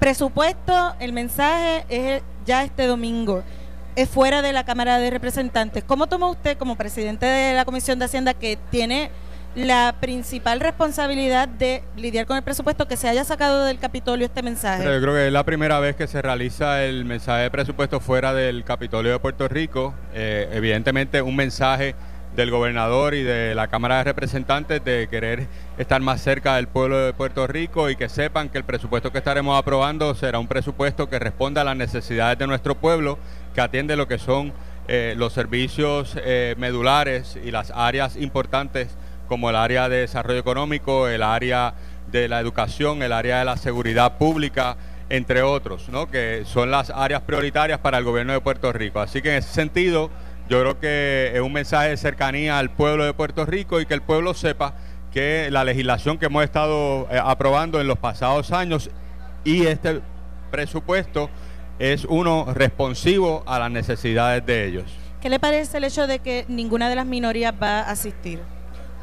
Presupuesto, el mensaje es ya este domingo. Es fuera de la Cámara de Representantes. ¿Cómo toma usted como presidente de la Comisión de Hacienda que tiene la principal responsabilidad de lidiar con el presupuesto que se haya sacado del Capitolio este mensaje? Yo creo que es la primera vez que se realiza el mensaje de presupuesto fuera del Capitolio de Puerto Rico. Eh, evidentemente un mensaje del gobernador y de la Cámara de Representantes de querer estar más cerca del pueblo de Puerto Rico y que sepan que el presupuesto que estaremos aprobando será un presupuesto que responda a las necesidades de nuestro pueblo, que atiende lo que son eh, los servicios eh, medulares y las áreas importantes como el área de desarrollo económico, el área de la educación, el área de la seguridad pública, entre otros, ¿no? que son las áreas prioritarias para el gobierno de Puerto Rico. Así que en ese sentido, yo creo que es un mensaje de cercanía al pueblo de Puerto Rico y que el pueblo sepa que la legislación que hemos estado eh, aprobando en los pasados años y este presupuesto es uno responsivo a las necesidades de ellos. ¿Qué le parece el hecho de que ninguna de las minorías va a asistir?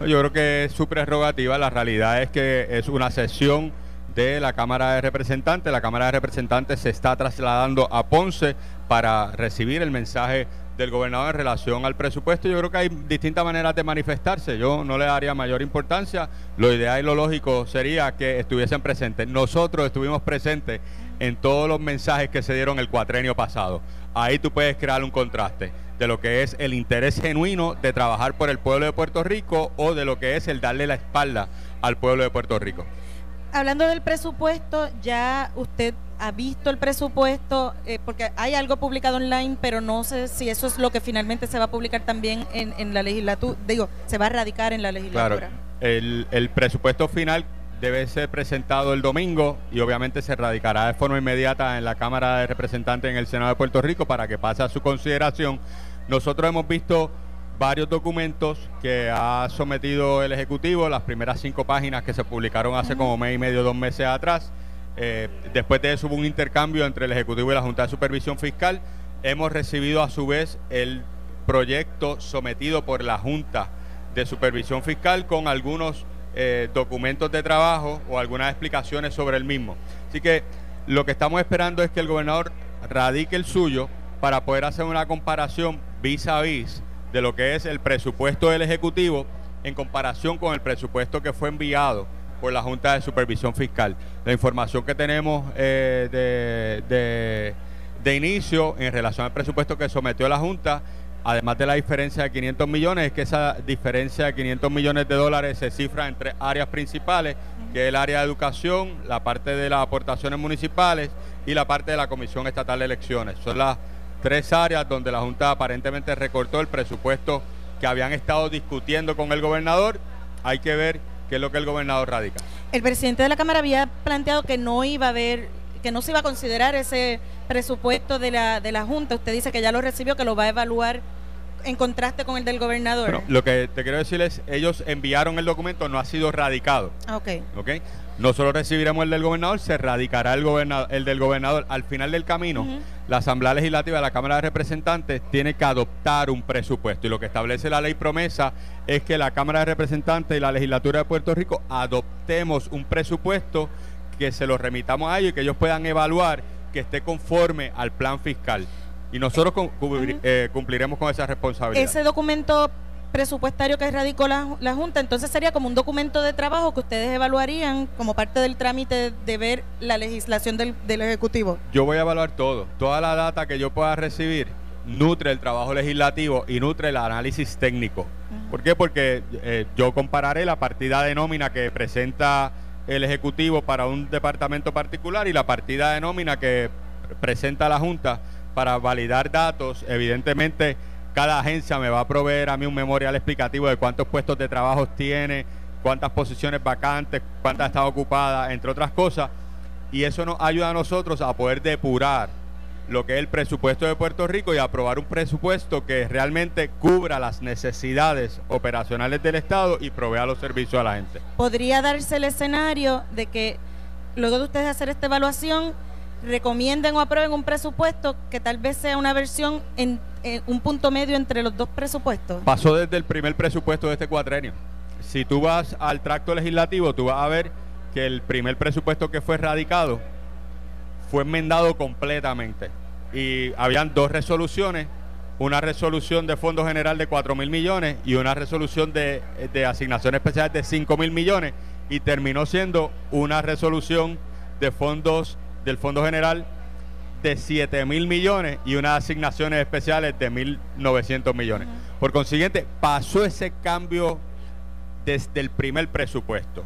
Yo creo que es su prerrogativa. La realidad es que es una sesión de la Cámara de Representantes. La Cámara de Representantes se está trasladando a Ponce para recibir el mensaje del gobernador en relación al presupuesto. Yo creo que hay distintas maneras de manifestarse. Yo no le daría mayor importancia. Lo ideal y lo lógico sería que estuviesen presentes. Nosotros estuvimos presentes en todos los mensajes que se dieron el cuatrenio pasado. Ahí tú puedes crear un contraste de lo que es el interés genuino de trabajar por el pueblo de Puerto Rico o de lo que es el darle la espalda al pueblo de Puerto Rico. Hablando del presupuesto, ya usted ha visto el presupuesto, eh, porque hay algo publicado online, pero no sé si eso es lo que finalmente se va a publicar también en, en la legislatura, digo, se va a radicar en la Claro, legislatura. el, el presupuesto final debe ser presentado el domingo y obviamente se radicará de forma inmediata en la Cámara de Representantes en el Senado de Puerto Rico para que pase a su consideración. Nosotros hemos visto varios documentos que ha sometido el Ejecutivo, las primeras cinco páginas que se publicaron hace como mes y medio, dos meses atrás. Eh, después de eso hubo un intercambio entre el Ejecutivo y la Junta de Supervisión Fiscal. Hemos recibido a su vez el proyecto sometido por la Junta de Supervisión Fiscal con algunos eh, documentos de trabajo o algunas explicaciones sobre el mismo. Así que lo que estamos esperando es que el gobernador radique el suyo para poder hacer una comparación vis a vis de lo que es el presupuesto del Ejecutivo en comparación con el presupuesto que fue enviado por la Junta de Supervisión Fiscal. La información que tenemos eh, de, de- inicio en relación al presupuesto que sometió la Junta, además de la diferencia de 500 millones, es que esa diferencia de 500 millones de dólares se cifra en tres áreas principales, que es el área de educación, la parte de las aportaciones municipales y la parte de la Comisión Estatal de Elecciones. Son las tres áreas donde la Junta aparentemente recortó el presupuesto que habían estado discutiendo con el gobernador. Hay que ver qué es lo que el gobernador radica. El presidente de la Cámara había planteado que no iba a haber, que no se iba a considerar ese presupuesto de la, de la Junta. Usted dice que ya lo recibió, que lo va a evaluar en contraste con el del gobernador. Bueno, lo que te quiero decir es, ellos enviaron el documento, no ha sido radicado. Ah, ok. ¿ok? Nosotros recibiremos el del gobernador, se radicará el, gobernador, el del gobernador. Al final del camino, la Asamblea Legislativa de la Cámara de Representantes tiene que adoptar un presupuesto. Y lo que establece la ley promesa es que la Cámara de Representantes y la Legislatura de Puerto Rico adoptemos un presupuesto que se lo remitamos a ellos y que ellos puedan evaluar que esté conforme al plan fiscal. Y nosotros eh, cumpliremos con esa responsabilidad. Ese documento presupuestario que radicó la, la Junta, entonces sería como un documento de trabajo que ustedes evaluarían como parte del trámite de ver la legislación del, del Ejecutivo. Yo voy a evaluar todo. Toda la data que yo pueda recibir nutre el trabajo legislativo y nutre el análisis técnico. ¿Por qué? Porque eh, yo compararé la partida de nómina que presenta el Ejecutivo para un departamento particular y la partida de nómina que presenta la Junta para validar datos. Evidentemente, cada agencia me va a proveer a mí un memorial explicativo de cuántos puestos de trabajo tiene, cuántas posiciones vacantes, cuántas están ocupadas, entre otras cosas. Y eso nos ayuda a nosotros a poder depurar lo que es el presupuesto de Puerto Rico y aprobar un presupuesto que realmente cubra las necesidades operacionales del Estado y provea los servicios a la gente. Podría darse el escenario de que luego de ustedes hacer esta evaluación recomienden o aprueben un presupuesto que tal vez sea una versión en, en un punto medio entre los dos presupuestos. Pasó desde el primer presupuesto de este cuatrenio. Si tú vas al tracto legislativo, tú vas a ver que el primer presupuesto que fue radicado fue enmendado completamente. Y habían dos resoluciones, una resolución de Fondo General de 4 mil millones y una resolución de, de asignaciones especiales de 5 mil millones. Y terminó siendo una resolución de fondos del Fondo General de 7 mil millones y unas asignaciones especiales de 1.900 millones. Por consiguiente, pasó ese cambio desde el primer presupuesto.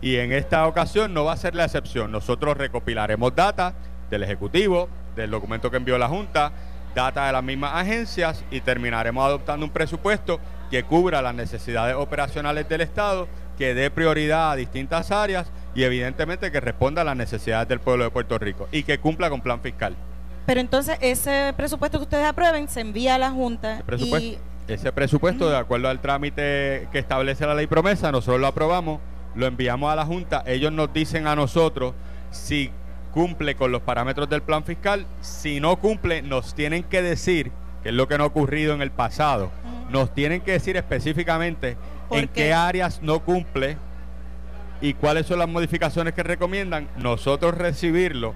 Y en esta ocasión no va a ser la excepción. Nosotros recopilaremos data del Ejecutivo, del documento que envió la Junta, data de las mismas agencias y terminaremos adoptando un presupuesto que cubra las necesidades operacionales del Estado, que dé prioridad a distintas áreas y evidentemente que responda a las necesidades del pueblo de Puerto Rico y que cumpla con plan fiscal. Pero entonces ese presupuesto que ustedes aprueben se envía a la Junta y Ese presupuesto, de acuerdo al trámite que establece la ley promesa, nosotros lo aprobamos, lo enviamos a la Junta, ellos nos dicen a nosotros si cumple con los parámetros del plan fiscal, si no cumple, nos tienen que decir, que es lo que no ha ocurrido en el pasado, nos tienen que decir específicamente ¿Por en qué? qué áreas no cumple y cuáles son las modificaciones que recomiendan, nosotros recibirlo,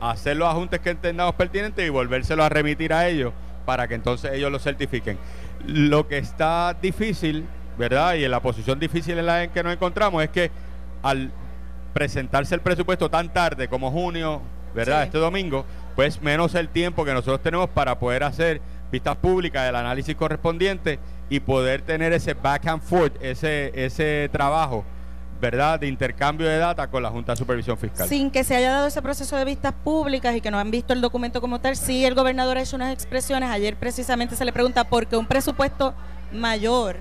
hacer los ajustes que entendamos pertinentes y volvérselo a remitir a ellos para que entonces ellos lo certifiquen. Lo que está difícil, ¿verdad? Y en la posición difícil en la en que nos encontramos es que al presentarse el presupuesto tan tarde como junio, ¿verdad? Sí. Este domingo, pues menos el tiempo que nosotros tenemos para poder hacer vistas públicas, el análisis correspondiente y poder tener ese back and forth, ese, ese trabajo, ¿verdad? De intercambio de data con la Junta de Supervisión Fiscal. sin que se haya dado ese proceso de vistas públicas y que no han visto el documento como tal, sí el gobernador ha hecho unas expresiones. Ayer precisamente se le pregunta por qué un presupuesto mayor,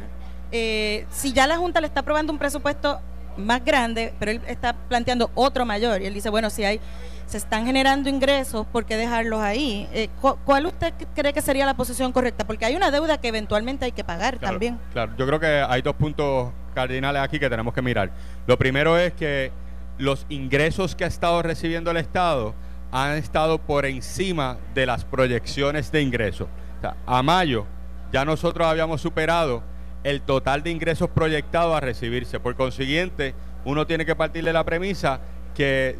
eh, si ya la Junta le está aprobando un presupuesto más grande, pero él está planteando otro mayor. Y él dice, bueno, si hay se están generando ingresos, ¿por qué dejarlos ahí? Eh, cu- ¿Cuál usted cree que sería la posición correcta? Porque hay una deuda que eventualmente hay que pagar Claro, también. Claro, yo creo que hay dos puntos cardinales aquí que tenemos que mirar. Lo primero es que los ingresos que ha estado recibiendo el Estado han estado por encima de las proyecciones de ingresos. O sea, a mayo ya nosotros habíamos superado el total de ingresos proyectados a recibirse. Por consiguiente, uno tiene que partir de la premisa que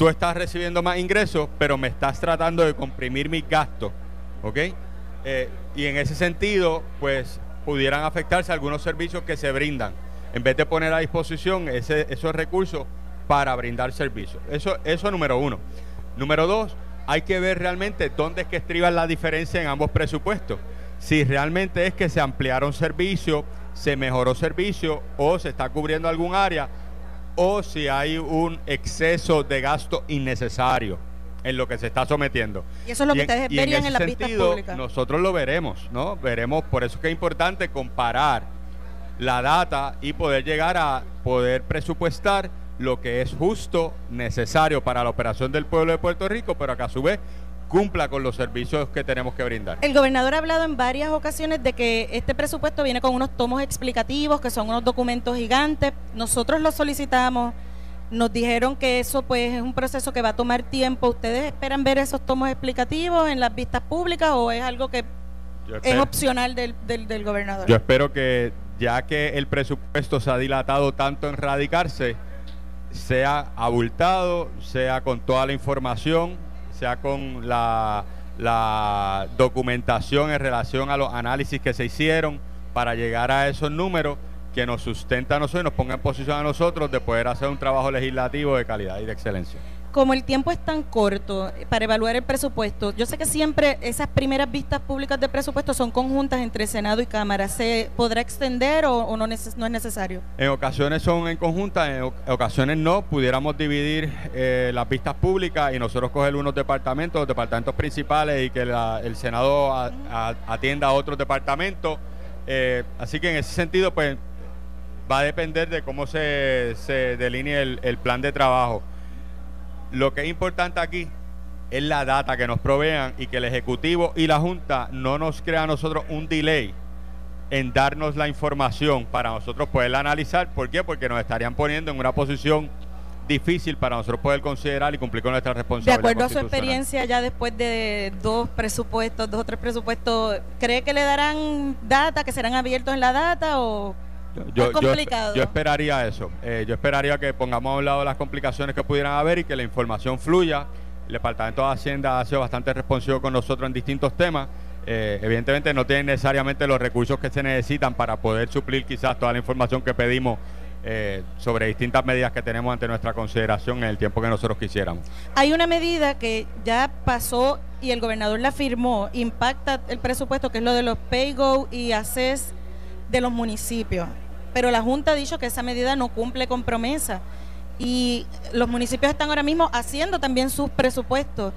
tú estás recibiendo más ingresos, pero me estás tratando de comprimir mis gastos, ¿ok? Eh, y en ese sentido, pues pudieran afectarse algunos servicios que se brindan, en vez de poner a disposición esos recursos para brindar servicios. Eso, eso número uno. Número dos, hay que ver realmente dónde es que estriba la diferencia en ambos presupuestos. Si realmente es que se ampliaron servicios, se mejoró servicio o se está cubriendo algún área o si hay un exceso de gasto innecesario en lo que se está sometiendo. Y eso es lo que en- ustedes y ese en las vistas públicas. Nosotros lo veremos, ¿no? Veremos, por eso es que es importante comparar la data y poder llegar a poder presupuestar lo que es justo, necesario para la operación del pueblo de Puerto Rico, pero que a su vez cumpla con los servicios que tenemos que brindar. El gobernador ha hablado en varias ocasiones de que este presupuesto viene con unos tomos explicativos, que son unos documentos gigantes. Nosotros los solicitamos, nos dijeron que eso pues es un proceso que va a tomar tiempo. ¿Ustedes esperan ver esos tomos explicativos en las vistas públicas o es algo que es opcional del, del, del gobernador? Yo espero que ya que el presupuesto se ha dilatado tanto en radicarse, sea abultado, sea con toda la información, sea con la, la documentación en relación a los análisis que se hicieron para llegar a esos números que nos sustenta a nosotros y nos ponga en posición a nosotros de poder hacer un trabajo legislativo de calidad y de excelencia. Como el tiempo es tan corto eh, para evaluar el presupuesto, yo sé que siempre esas primeras vistas públicas de presupuesto son conjuntas entre Senado y Cámara. ¿Se podrá extender o, o no, neces- no es necesario? En ocasiones son en conjunta, en ocasiones no. Pudiéramos dividir eh, las vistas públicas y nosotros coger unos departamentos, los departamentos principales y que la- el Senado a- a- atienda a otros departamentos. Eh, así que en ese sentido, pues va a depender de cómo se, se delinee el, el plan de trabajo. Lo que es importante aquí es la data que nos provean y que el Ejecutivo y la Junta no nos crea a nosotros un delay en darnos la información para nosotros poderla analizar. ¿Por qué? Porque nos estarían poniendo en una posición difícil para nosotros poder considerar y cumplir con nuestra De responsabilidad. acuerdo a su experiencia ya después de dos presupuestos, dos o tres presupuestos, ¿cree que le darán data, que serán abiertos en la data o Yo, yo- yo esperaría eso. Eh, yo esperaría que pongamos a un lado las complicaciones que pudieran haber y que la información fluya. El Departamento de Hacienda ha sido bastante responsivo con nosotros en distintos temas. Eh, evidentemente no tienen necesariamente los recursos que se necesitan para poder suplir quizás toda la información que pedimos eh, sobre distintas medidas que tenemos ante nuestra consideración en el tiempo que nosotros quisiéramos. Hay una medida que ya pasó y el gobernador la firmó, impacta el presupuesto, que es lo de los PayGo y ACES de los municipios. Pero la Junta ha dicho que esa medida no cumple con promesa. Y los municipios están ahora mismo haciendo también sus presupuestos.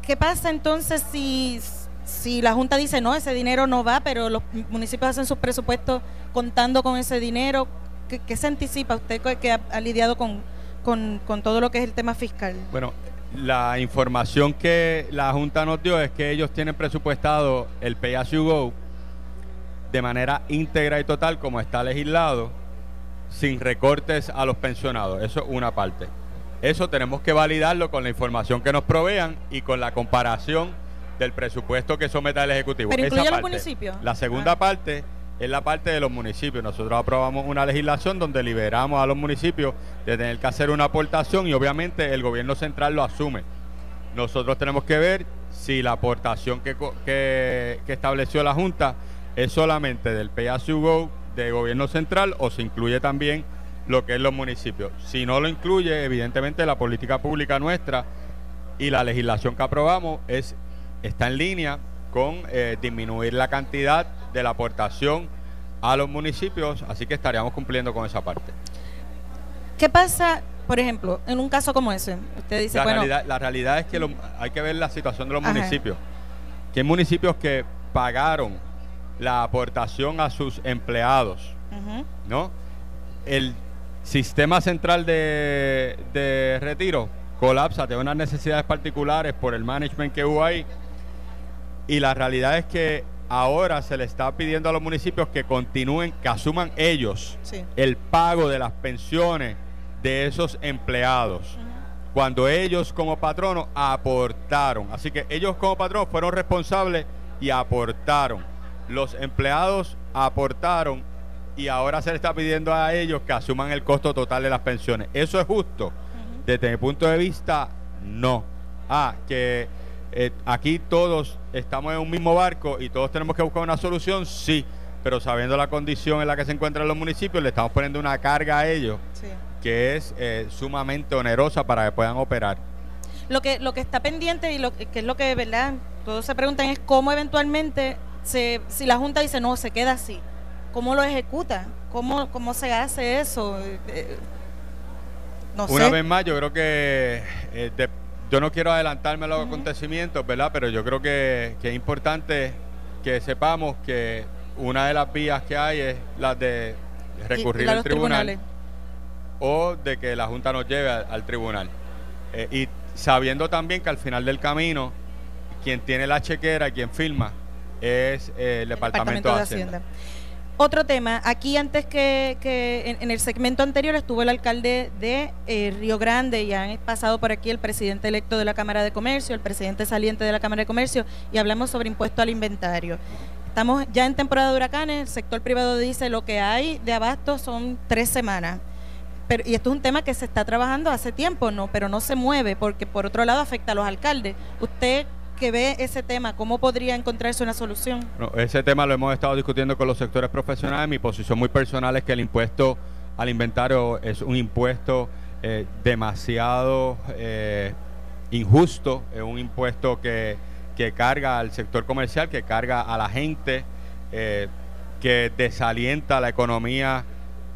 ¿Qué pasa entonces si, si la Junta dice, no, ese dinero no va, pero los municipios hacen sus presupuestos contando con ese dinero? ¿Qué, se anticipa usted que- que ha, ha lidiado con, con, con todo lo que es el tema fiscal? Bueno, la información que la Junta nos dio es que ellos tienen presupuestado el Pay As You Go de manera íntegra y total como está legislado, sin recortes a los pensionados. Eso es una parte. Eso tenemos que validarlo con la información que nos provean y con la comparación del presupuesto que someta el Ejecutivo. Pero Esa incluye a los parte. municipios. La segunda Ah. parte es la parte de los municipios. Nosotros aprobamos una legislación donde liberamos a los municipios de tener que hacer una aportación y obviamente el gobierno central lo asume. Nosotros tenemos que ver si la aportación que, que- que estableció la Junta es solamente del Pay As You Go de gobierno central o se incluye también lo que es los municipios. Si no lo incluye, evidentemente la política pública nuestra y la legislación que aprobamos es está en línea con eh, disminuir la cantidad de la aportación a los municipios, así que estaríamos cumpliendo con esa parte. ¿Qué pasa, por ejemplo, en un caso como ese? Usted dice, la, bueno, realidad, la realidad es que lo- hay que ver la situación de los Ajá. municipios. Que hay municipios que pagaron la aportación a sus empleados, ¿no? El sistema central de, de retiro colapsa, tiene unas necesidades particulares por el management que hubo ahí. Y la realidad es que ahora se le está pidiendo a los municipios que continúen, que asuman ellos sí. el pago de las pensiones de esos empleados. Cuando ellos como patronos aportaron. Así que ellos como patronos fueron responsables y aportaron. Los empleados aportaron y ahora se le está pidiendo a ellos que asuman el costo total de las pensiones. ¿Eso es justo? Desde mi punto de vista, no. Ah, que eh, aquí todos estamos en un mismo barco y todos tenemos que buscar una solución, sí. Pero sabiendo la condición en la que se encuentran los municipios, le estamos poniendo una carga a ellos sí. que es eh, sumamente onerosa para que puedan operar. Lo que, lo que está pendiente y lo que que es lo que, ¿verdad? Todos se preguntan es cómo eventualmente, se, si la Junta dice no, se queda así, ¿cómo lo ejecuta? ¿Cómo, cómo se hace eso? Eh, no Una sé. vez más, yo creo que eh, de- yo no quiero adelantarme a los acontecimientos, ¿verdad? Pero yo creo que, que es importante que sepamos que una de las vías que hay es la de Y- recurrir y al tribunal tribunales. o de que la Junta nos lleve al, al tribunal. Eh, y sabiendo también que al final del camino, quien tiene la chequera, quien firma, es eh, el, Departamento, de Hacienda. Otro tema, aquí antes que, que en, en el segmento anterior estuvo el alcalde de eh, Río Grande y han pasado por aquí el presidente electo de la Cámara de Comercio, el presidente saliente de la Cámara de Comercio y hablamos sobre impuesto al inventario. Estamos ya en temporada de huracanes, el sector privado dice lo que hay de abasto son tres semanas. Pero, y esto es un tema que se está trabajando hace tiempo, no, pero no se mueve porque por otro lado afecta a los alcaldes. Usted que ve ese tema, ¿cómo podría encontrarse una solución? Ese tema lo hemos estado discutiendo con los sectores profesionales. Mi posición muy personal es que el impuesto al inventario es un impuesto eh, demasiado eh, injusto, es un impuesto que, que carga al sector comercial, que carga a la gente, eh, que desalienta la economía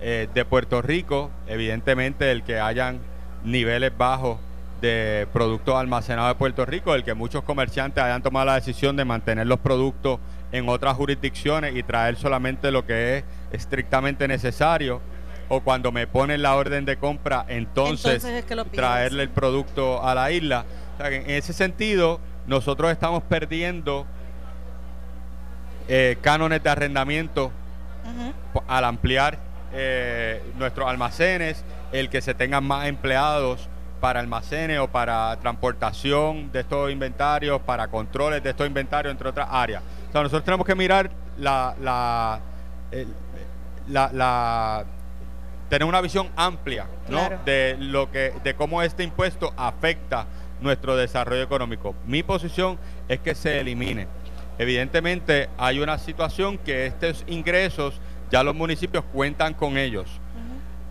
de Puerto Rico. Evidentemente, el que hayan niveles bajos de productos almacenados de Puerto Rico, el que muchos comerciantes hayan tomado la decisión de mantener los productos en otras jurisdicciones y traer solamente lo que es estrictamente necesario, o cuando me ponen la orden de compra, entonces, Entonces es que lo pides. traerle el producto a la isla. O sea, que en ese sentido, nosotros estamos perdiendo eh, cánones de arrendamiento al ampliar eh, nuestros almacenes, el que se tengan más empleados para almacenes o para transportación de estos inventarios, para controles de estos inventarios, entre otras áreas. O sea, nosotros tenemos que mirar la, la, el- la- la- tener una visión amplia ¿no? Claro. de lo que de cómo este impuesto afecta nuestro desarrollo económico. Mi posición es que se elimine. Evidentemente hay una situación que estos ingresos ya los municipios cuentan con ellos.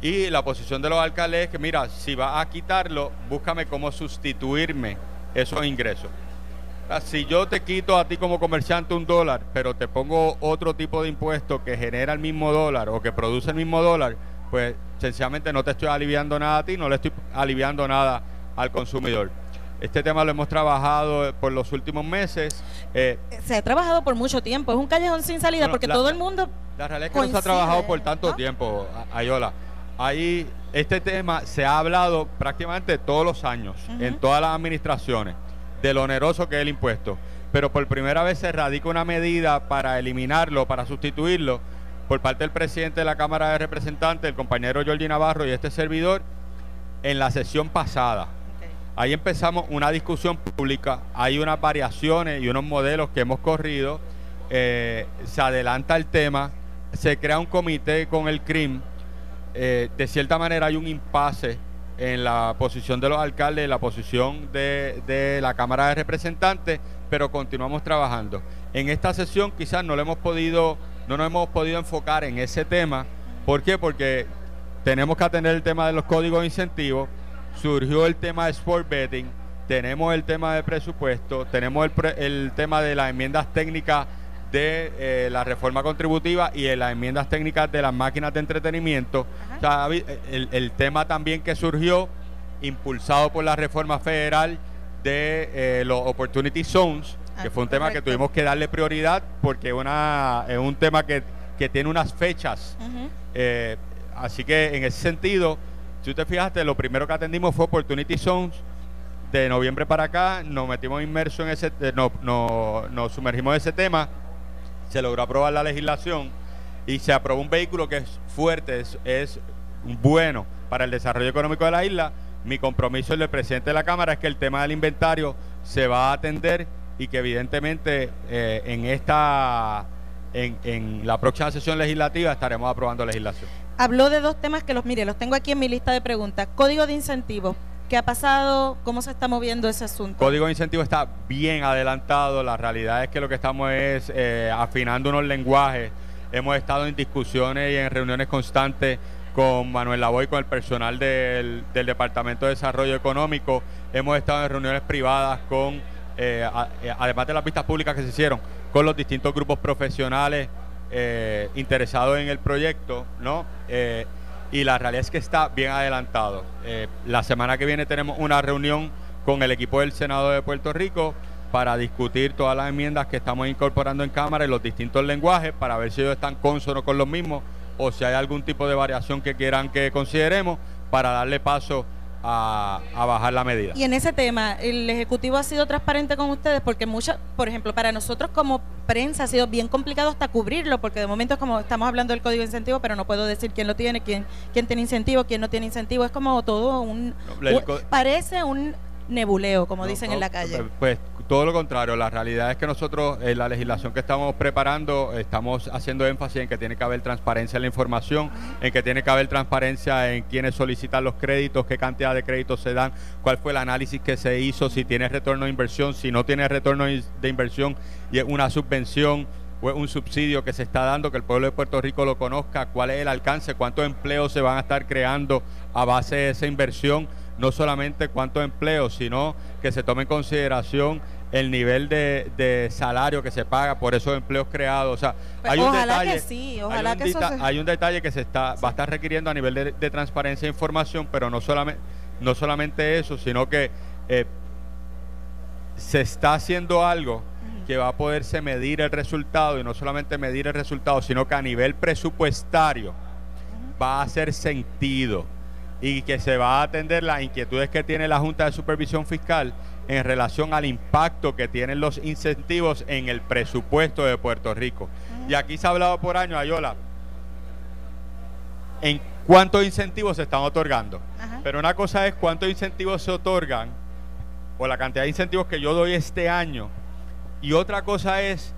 Y la posición de los alcaldes es que, mira, si vas a quitarlo, búscame cómo sustituirme esos ingresos. Si yo te quito a ti como comerciante un dólar, pero te pongo otro tipo de impuesto que genera el mismo dólar o que produce el mismo dólar, pues sencillamente no te estoy aliviando nada a ti, no le estoy aliviando nada al consumidor. Este tema lo hemos trabajado eh, por los últimos meses. Eh, Se ha trabajado por mucho tiempo, es un callejón sin salida Bueno, porque la- todo el mundo La realidad es que no se ha trabajado por tanto ¿no? tiempo, Ayola. Ahí, este tema se ha hablado prácticamente todos los años, en todas las administraciones, de lo oneroso que es el impuesto. Pero por primera vez se radica una medida para eliminarlo, para sustituirlo, por parte del presidente de la Cámara de Representantes, el compañero Jordi Navarro y este servidor, en la sesión pasada. Ahí empezamos una discusión pública, hay unas variaciones y unos modelos que hemos corrido, eh, se adelanta el tema, se crea un comité con el CRIM, eh, de cierta manera hay un impasse en la posición de los alcaldes, en la posición de, la Cámara de Representantes, pero continuamos trabajando. En esta sesión quizás no lo hemos podido, no nos hemos podido enfocar en ese tema. ¿Por qué? Porque tenemos que atender el tema de los códigos de incentivos, surgió el tema de sport betting, tenemos el tema de presupuesto, tenemos el tema de las enmiendas técnicas de eh, la reforma contributiva y de las enmiendas técnicas de las máquinas de entretenimiento. O sea, habi- el, el tema también que surgió, impulsado por la reforma federal de eh, los Opportunity Zones, que Ah, fue un tema que tuvimos que darle prioridad porque una, es un tema que, que tiene unas fechas. Eh, así que en ese sentido, si usted fijaste, lo primero que atendimos fue Opportunity Zones. De noviembre para acá nos metimos inmersos en ese, eh, no, no- nos sumergimos en ese tema, se logró aprobar la legislación y se aprobó un vehículo que es fuerte, es, bueno para el desarrollo económico de la isla. Mi compromiso el del presidente de la Cámara es que el tema del inventario se va a atender y que evidentemente eh, en esta en, en la próxima sesión legislativa estaremos aprobando legislación. Habló de dos temas que los, mire, los tengo aquí en mi lista de preguntas. Código de incentivos. ¿Qué ha pasado? ¿Cómo se está moviendo ese asunto? Código de incentivo está bien adelantado. La realidad es que lo que estamos es eh, afinando unos lenguajes. Hemos estado en discusiones y en reuniones constantes con Manuel Lavoy, con el personal del, Departamento de Desarrollo Económico. Hemos estado en reuniones privadas con, eh, eh, además de las vistas públicas que se hicieron, con los distintos grupos profesionales interesados en el proyecto, ¿no? Y la realidad es que está bien adelantado. Eh, la semana que viene tenemos una reunión con el equipo del Senado de Puerto Rico para discutir todas las enmiendas que estamos incorporando en Cámara y los distintos lenguajes para ver si ellos están consonos con los mismos o si hay algún tipo de variación que quieran que consideremos para darle paso a, a bajar la medida. Y en ese tema, ¿el Ejecutivo ha sido transparente con ustedes? Porque muchas, por ejemplo, para nosotros como prensa ha sido bien complicado hasta cubrirlo, porque de momento es como estamos hablando del código de incentivo, pero no puedo decir quién lo tiene, quién, quién tiene incentivo, quién no tiene incentivo. Es como todo un... No, parece un nebuleo, como No, dicen no, en la calle. Pues todo lo contrario, la realidad es que nosotros en la legislación que estamos preparando estamos haciendo énfasis en que tiene que haber transparencia en la información, en que tiene que haber transparencia en quienes solicitan los créditos, qué cantidad de créditos se dan, cuál fue el análisis que se hizo, si tiene retorno de inversión, si no tiene retorno de inversión y es una subvención o es un subsidio que se está dando, que el pueblo de Puerto Rico lo conozca, cuál es el alcance, cuántos empleos se van a estar creando a base de esa inversión, no solamente cuántos empleos, sino que se tome en consideración el nivel de, de salario que se paga por esos empleos creados. O sea, Pues hay un ojalá detalle, que sí, hay ojalá un que eso se- hay un detalle que se está va a estar requiriendo a nivel de, de transparencia e información, pero no solamente no solamente eso, sino que eh, se está haciendo algo que va a poderse medir el resultado y no solamente medir el resultado, sino que a nivel presupuestario va a ser sentido y que se va a atender las inquietudes que tiene la Junta de Supervisión Fiscal en relación al impacto que tienen los incentivos en el presupuesto de Puerto Rico. Y aquí se ha hablado por años, Ayola, en cuántos incentivos se están otorgando. Pero una cosa es cuántos incentivos se otorgan o la cantidad de incentivos que yo doy este año. Y otra cosa es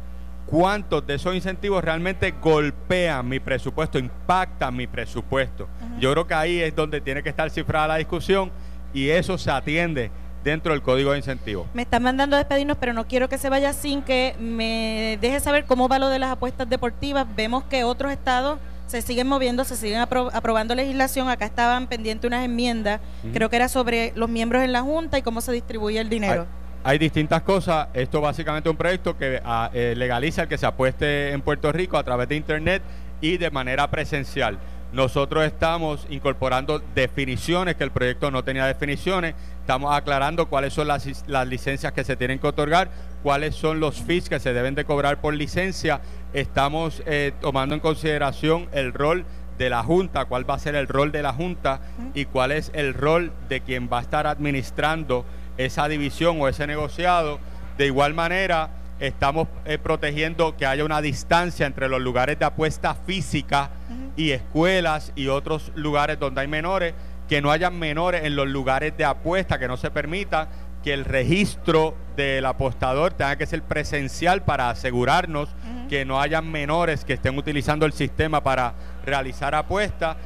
cuántos de esos incentivos realmente golpean mi presupuesto, impactan mi presupuesto. Yo creo que ahí es donde tiene que estar cifrada la discusión y eso se atiende dentro del código de incentivos. Me están mandando a despedirnos, pero no quiero que se vaya sin que me deje saber cómo va lo de las apuestas deportivas. Vemos que otros estados se siguen moviendo, se siguen apro- aprobando legislación. Acá estaban pendientes unas enmiendas, creo que era sobre los miembros en la Junta y cómo se distribuye el dinero. Hay distintas cosas. Esto básicamente es un proyecto que ah, eh, legaliza el que se apueste en Puerto Rico a través de Internet y de manera presencial. Nosotros estamos incorporando definiciones, que el proyecto no tenía definiciones. Estamos aclarando cuáles son las, las licencias que se tienen que otorgar, cuáles son los fees que se deben de cobrar por licencia. Estamos eh, tomando en consideración el rol de la Junta, cuál va a ser el rol de la Junta y cuál es el rol de quien va a estar administrando esa división o ese negociado. De igual manera, estamos eh, protegiendo que haya una distancia entre los lugares de apuesta física y escuelas y otros lugares donde hay menores, que no hayan menores en los lugares de apuesta, que no se permita que el registro del apostador tenga que ser presencial para asegurarnos que no hayan menores que estén utilizando el sistema para realizar apuestas.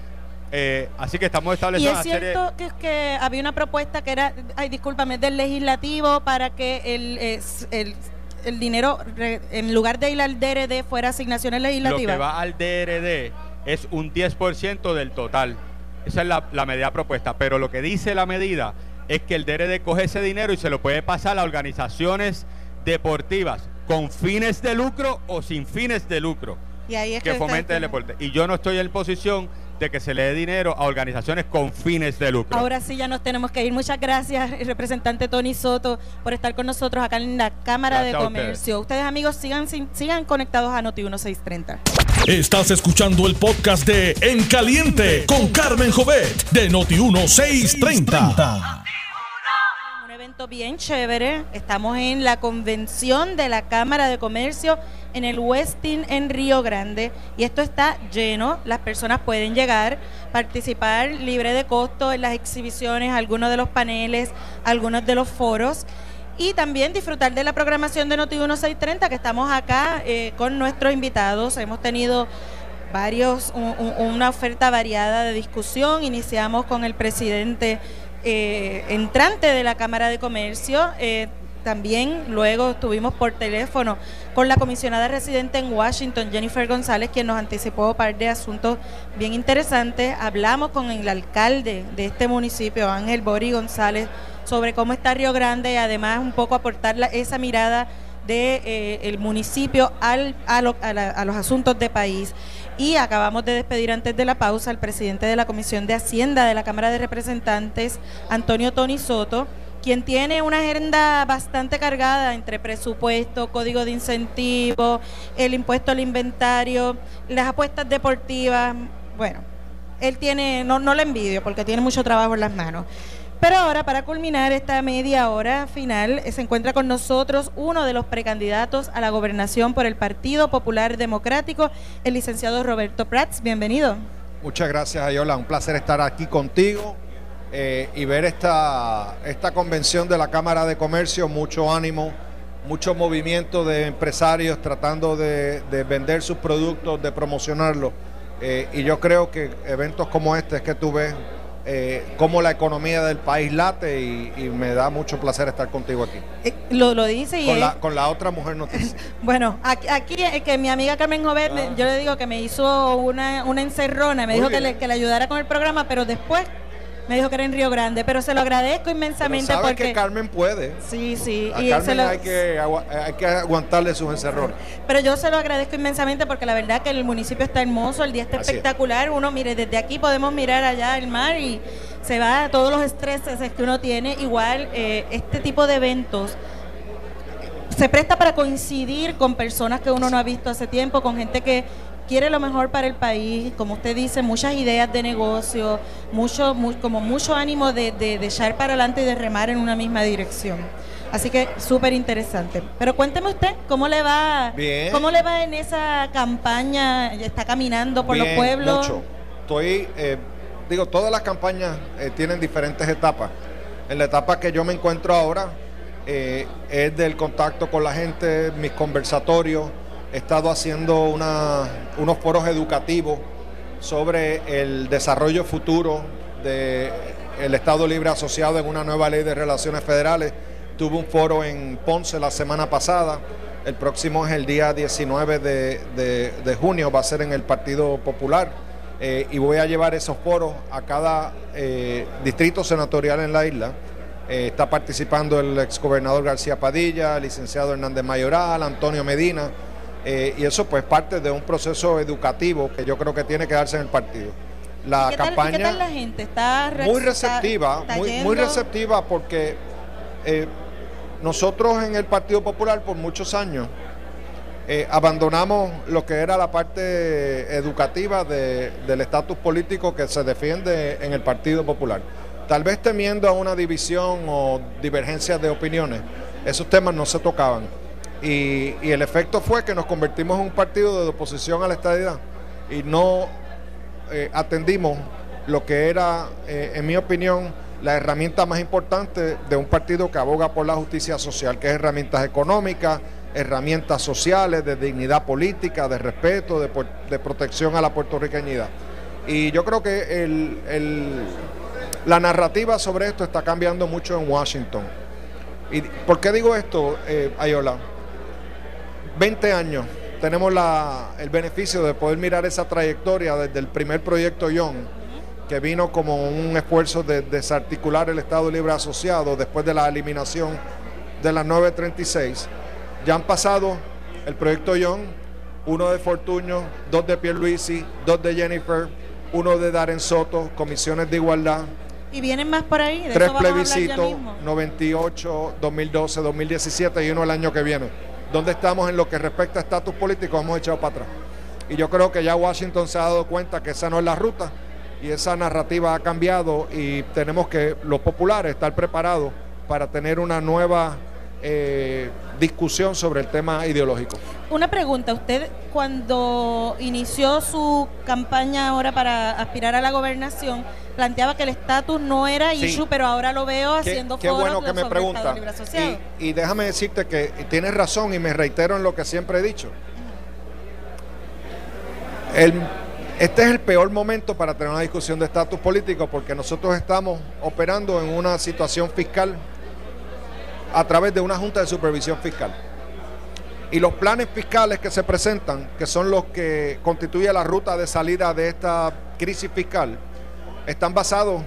Eh, así que estamos Y estableciendo es una serie cierto que, que había una propuesta que era, ay, discúlpame, del legislativo para que el, es- el, el dinero, re- en lugar de ir al DRD, fuera asignaciones lo legislativas. que va al DRD es un 10% del total. Esa es la, la medida propuesta. Pero lo que dice la medida es que el DRD coge ese dinero y se lo puede pasar a organizaciones deportivas con fines de lucro o sin fines de lucro y ahí es que que fomenten el deporte. Y yo no estoy en posición de que se le dé dinero a organizaciones con fines de lucro. Ahora sí ya nos tenemos que ir. Muchas gracias, representante Tony Soto, por estar con nosotros acá en la Cámara Gracias de a ustedes. Comercio. Ustedes, amigos, sigan, sigan conectados a Noti 1630. Estás escuchando el podcast de En Caliente con Carmen Jovet de Noti 1630. Evento bien chévere. Estamos en la convención de la Cámara de Comercio en el Westin en Río Grande y esto está lleno. Las personas pueden llegar, participar libre de costo en las exhibiciones, algunos de los paneles, algunos de los foros. Y también disfrutar de la programación de Noti 1630, que estamos acá eh, con nuestros invitados. Hemos tenido varios, un- un- una oferta variada de discusión. Iniciamos con el presidente eh, entrante de la Cámara de Comercio. eh, también luego estuvimos por teléfono con la comisionada residente en Washington, Jennifer González, quien nos anticipó un par de asuntos bien interesantes. Hablamos con el alcalde de este municipio, Ángel Bori González, sobre cómo está Río Grande y además un poco aportar esa mirada de eh, municipio a, a los asuntos de país. Y acabamos de despedir antes de la pausa al presidente de la Comisión de Hacienda de la Cámara de Representantes, Antonio Tony Soto, quien tiene una agenda bastante cargada entre presupuesto, código de incentivos, el impuesto al inventario, las apuestas deportivas. Bueno, él tiene, no, no le envidio porque tiene mucho trabajo en las manos. Pero ahora, para culminar esta media hora final, eh, se encuentra con nosotros uno de los precandidatos a la gobernación por el Partido Popular Democrático, el licenciado Roberto Prats. Bienvenido. Muchas gracias, Ayola. Un placer estar aquí contigo eh, y ver esta, esta convención de la Cámara de Comercio. Mucho ánimo, mucho movimiento de empresarios tratando de, de vender sus productos, de promocionarlos. Eh, y yo creo que eventos como este es que tú ves eh, cómo la economía del país late y, y me da mucho placer estar contigo aquí. Eh, lo, lo dice y Con es- la, con la otra mujer noticia. Bueno, aquí, aquí es que mi amiga Carmen Jovet, me- yo le digo que me hizo una, una encerrona, me Muy dijo que le, que le ayudara con el programa, pero después me dijo que era en Río Grande, pero se lo agradezco Pero inmensamente sabes porque... que Carmen puede. Sí, sí, A y se Carmen lo- hay, que, agua- hay que aguantarle sus encerrones. pero yo se lo agradezco inmensamente porque la verdad que el municipio está hermoso, el día está Así es. espectacular, uno mire, desde aquí podemos mirar allá el mar y se va todos los estreses que uno tiene, igual eh, este tipo de eventos se presta para coincidir con personas que uno no ha visto hace tiempo, con gente que, quiere lo mejor para el país, como usted dice, muchas ideas de negocio, mucho, como mucho ánimo de, de, de echar para adelante y de remar en una misma dirección. Así que súper interesante. Pero cuénteme usted, ¿cómo le va? Bien. ¿Cómo le va en esa campaña? ¿Está caminando por los Bien, pueblos? Mucho. Estoy, eh, digo, todas las campañas eh, tienen diferentes etapas. En la etapa que yo me encuentro ahora eh, es del contacto con la gente, mis conversatorios. He estado haciendo unos foros educativos sobre el desarrollo futuro del Estado Libre Asociado en una nueva ley de relaciones federales. Tuve un foro en Ponce la semana pasada. El próximo es el día 19 de, de- de junio, va a ser en el Partido Popular. Eh, y voy a llevar esos foros a cada eh, distrito senatorial en la isla. Eh, está participando el exgobernador García Padilla, el licenciado Hernández Mayoral, Antonio Medina. Eh, y eso pues parte de un proceso educativo que yo creo que tiene que darse en el partido. La ¿Qué tal, campaña ¿Qué tal la gente? ¿Está muy receptiva, está muy, muy receptiva porque eh, nosotros en el Partido Popular por muchos años eh, abandonamos lo que era la parte educativa de- del estatus político que se defiende en el Partido Popular. Tal vez temiendo a una división o divergencias de opiniones, esos temas no se tocaban. Y, el efecto fue que nos convertimos en un partido de oposición a la estadidad y no eh, atendimos lo que era, eh, en mi opinión, la herramienta más importante de un partido que aboga por la justicia social, que es herramientas económicas, herramientas sociales, de dignidad política, de respeto, de, de protección a la puertorriqueñidad. Y yo creo que la narrativa sobre esto está cambiando mucho en Washington. ¿Y por qué digo esto, eh, Ayola? 20 años tenemos la- el beneficio de poder mirar esa trayectoria desde el primer proyecto Young, que vino como un esfuerzo de desarticular el Estado Libre Asociado después de la eliminación de la 936. Ya han pasado el proyecto Young, uno de Fortuño, dos de Pierluisi, dos de Jennifer, uno de Darren Soto, comisiones de igualdad, Y vienen más por ahí. De tres plebiscitos, mismo. 98, 2012, 2017 y uno el año que viene. ¿Dónde estamos en lo que respecta a estatus político? Hemos echado para atrás. Y yo creo que ya Washington se ha dado cuenta que esa no es la ruta y esa narrativa ha cambiado y tenemos que, los populares, estar preparados para tener una nueva eh, discusión sobre el tema ideológico. Una pregunta, usted cuando inició su campaña ahora para aspirar a la gobernación, planteaba que el estatus no era Sí. issue, pero ahora lo veo Qué, haciendo qué foros bueno que me pregunta. Y, y déjame decirte que tienes razón y me reitero en lo que siempre he dicho. El- este es el peor momento para tener una discusión de estatus político porque nosotros estamos operando en una situación fiscal a través de una junta de supervisión fiscal. Y los planes fiscales que se presentan, que son los que constituyen la ruta de salida de esta crisis fiscal, están basados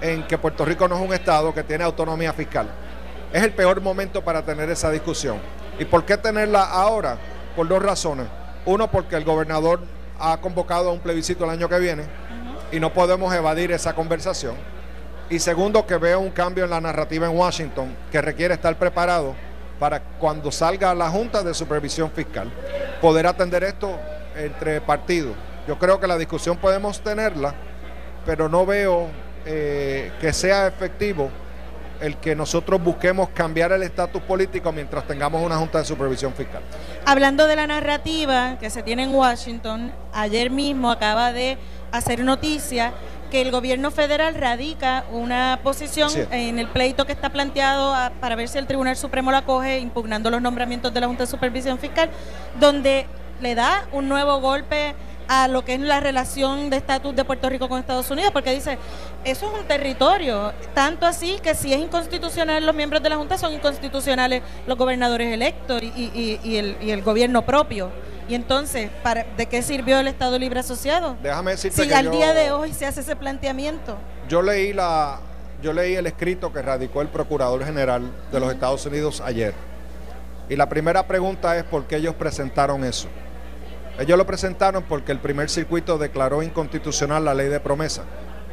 en que Puerto Rico no es un Estado que tiene autonomía fiscal. Es el peor momento para tener esa discusión. ¿Y por qué tenerla ahora? Por dos razones. Uno, porque el gobernador ha convocado a un plebiscito el año que viene y no podemos evadir esa conversación. Y segundo, que veo un cambio en la narrativa en Washington que requiere estar preparado para cuando salga la Junta de Supervisión Fiscal poder atender esto entre partidos. Yo creo que la discusión podemos tenerla, pero no veo eh, que sea efectivo el que nosotros busquemos cambiar el estatus político mientras tengamos una Junta de Supervisión Fiscal. Hablando de la narrativa que se tiene en Washington, ayer mismo acaba de hacer noticia que el gobierno federal radica una posición Sí. en el pleito que está planteado a- para ver si el Tribunal Supremo la coge, impugnando los nombramientos de la Junta de Supervisión Fiscal, donde le da un nuevo golpe a lo que es la relación de estatus de Puerto Rico con Estados Unidos, porque dice, eso es un territorio, tanto así que si es inconstitucional los miembros de la Junta, son inconstitucionales los gobernadores electos y, y- y- y el, y el gobierno propio. Y entonces, ¿para, ¿de qué sirvió el Estado Libre Asociado? Déjame decirte Si que al yo- día de hoy se hace ese planteamiento. Yo leí la, yo leí el escrito que radicó el Procurador General de los Estados Unidos ayer. Y la primera pregunta es por qué ellos presentaron eso. Ellos lo presentaron porque el primer circuito declaró inconstitucional la ley de promesa.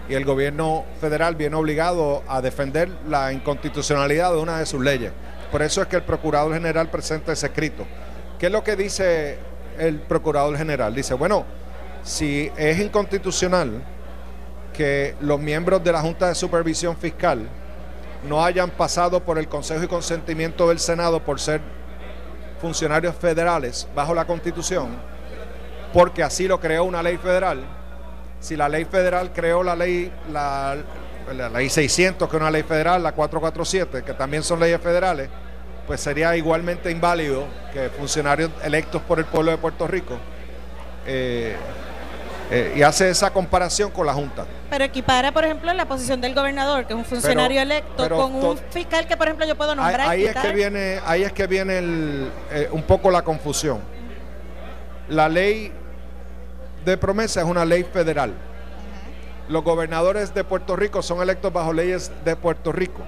Y el gobierno federal viene obligado a defender la inconstitucionalidad de una de sus leyes. Por eso es que el Procurador General presenta ese escrito. ¿Qué es lo que dice el procurador general. Dice, bueno, si es inconstitucional que los miembros de la Junta de Supervisión Fiscal no hayan pasado por el Consejo y consentimiento del Senado por ser funcionarios federales bajo la Constitución, porque así lo creó una ley federal. Si la ley federal creó la ley, la, ley 600, que es una ley federal, la 447, que también son leyes federales, pues sería igualmente inválido que funcionarios electos por el pueblo de Puerto Rico. Eh, eh, y hace esa comparación con la Junta. Pero equipara, por ejemplo, la posición del gobernador, que es un funcionario Pero- electo, pero con un fiscal que, por ejemplo, yo puedo nombrar. ahí es que viene, ahí es que viene el, eh, un poco la confusión. La ley de promesa es una ley federal. Los gobernadores de Puerto Rico son electos bajo leyes de Puerto Rico,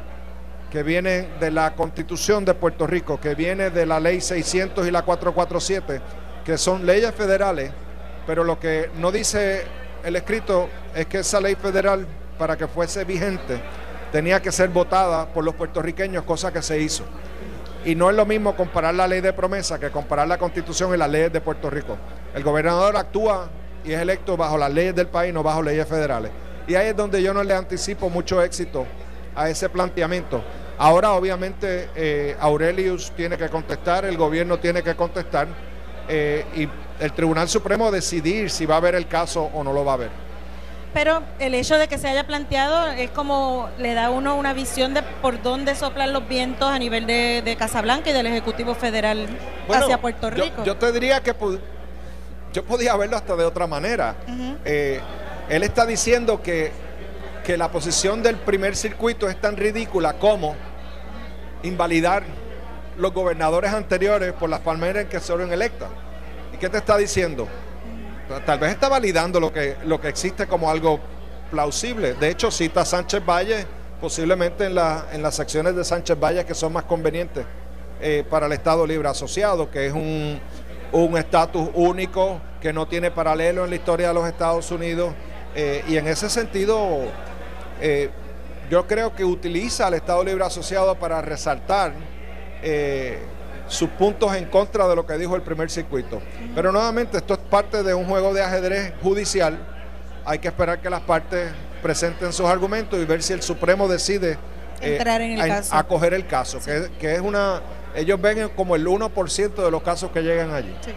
que vienen de la Constitución de Puerto Rico, que viene de la ley 600 y la 447, que son leyes federales, pero lo que no dice el escrito es que esa ley federal, para que fuese vigente, tenía que ser votada por los puertorriqueños, cosa que se hizo. Y no es lo mismo comparar la ley de promesa que comparar la constitución y las leyes de Puerto Rico. El gobernador actúa y es electo bajo las leyes del país, no bajo leyes federales. Y ahí es donde yo no le anticipo mucho éxito a ese planteamiento. Ahora obviamente eh, Aurelius tiene que contestar, el gobierno tiene que contestar eh, y el Tribunal Supremo decidir si va a haber el caso o no lo va a ver. Pero el hecho de que se haya planteado es como le da a uno una visión de por dónde soplan los vientos a nivel de, de Casablanca y del Ejecutivo Federal Bueno, hacia Puerto Rico. Yo, te diría que yo podía verlo hasta de otra manera. Eh, él está diciendo que, que la posición del primer circuito es tan ridícula como invalidar los gobernadores anteriores por las palmeras en que fueron electas. ¿Y qué te está diciendo? Tal vez está validando lo que, lo que existe como algo plausible. De hecho, cita a Sánchez Valle, posiblemente en, la- en las secciones de Sánchez Valle que son más convenientes eh, para el Estado Libre Asociado, que es un un estatus único que no tiene paralelo en la historia de los Estados Unidos. eh, y en ese sentido, eh, yo creo que utiliza al Estado Libre Asociado para resaltar eh, sus puntos en contra de lo que dijo el primer circuito. Pero nuevamente, esto es parte de un juego de ajedrez judicial. Hay que esperar que las partes presenten sus argumentos y ver si el Supremo decide eh, Entrar en el a- caso. acoger el caso, que, que es una... Ellos ven como el 1% de los casos que llegan allí. Sí.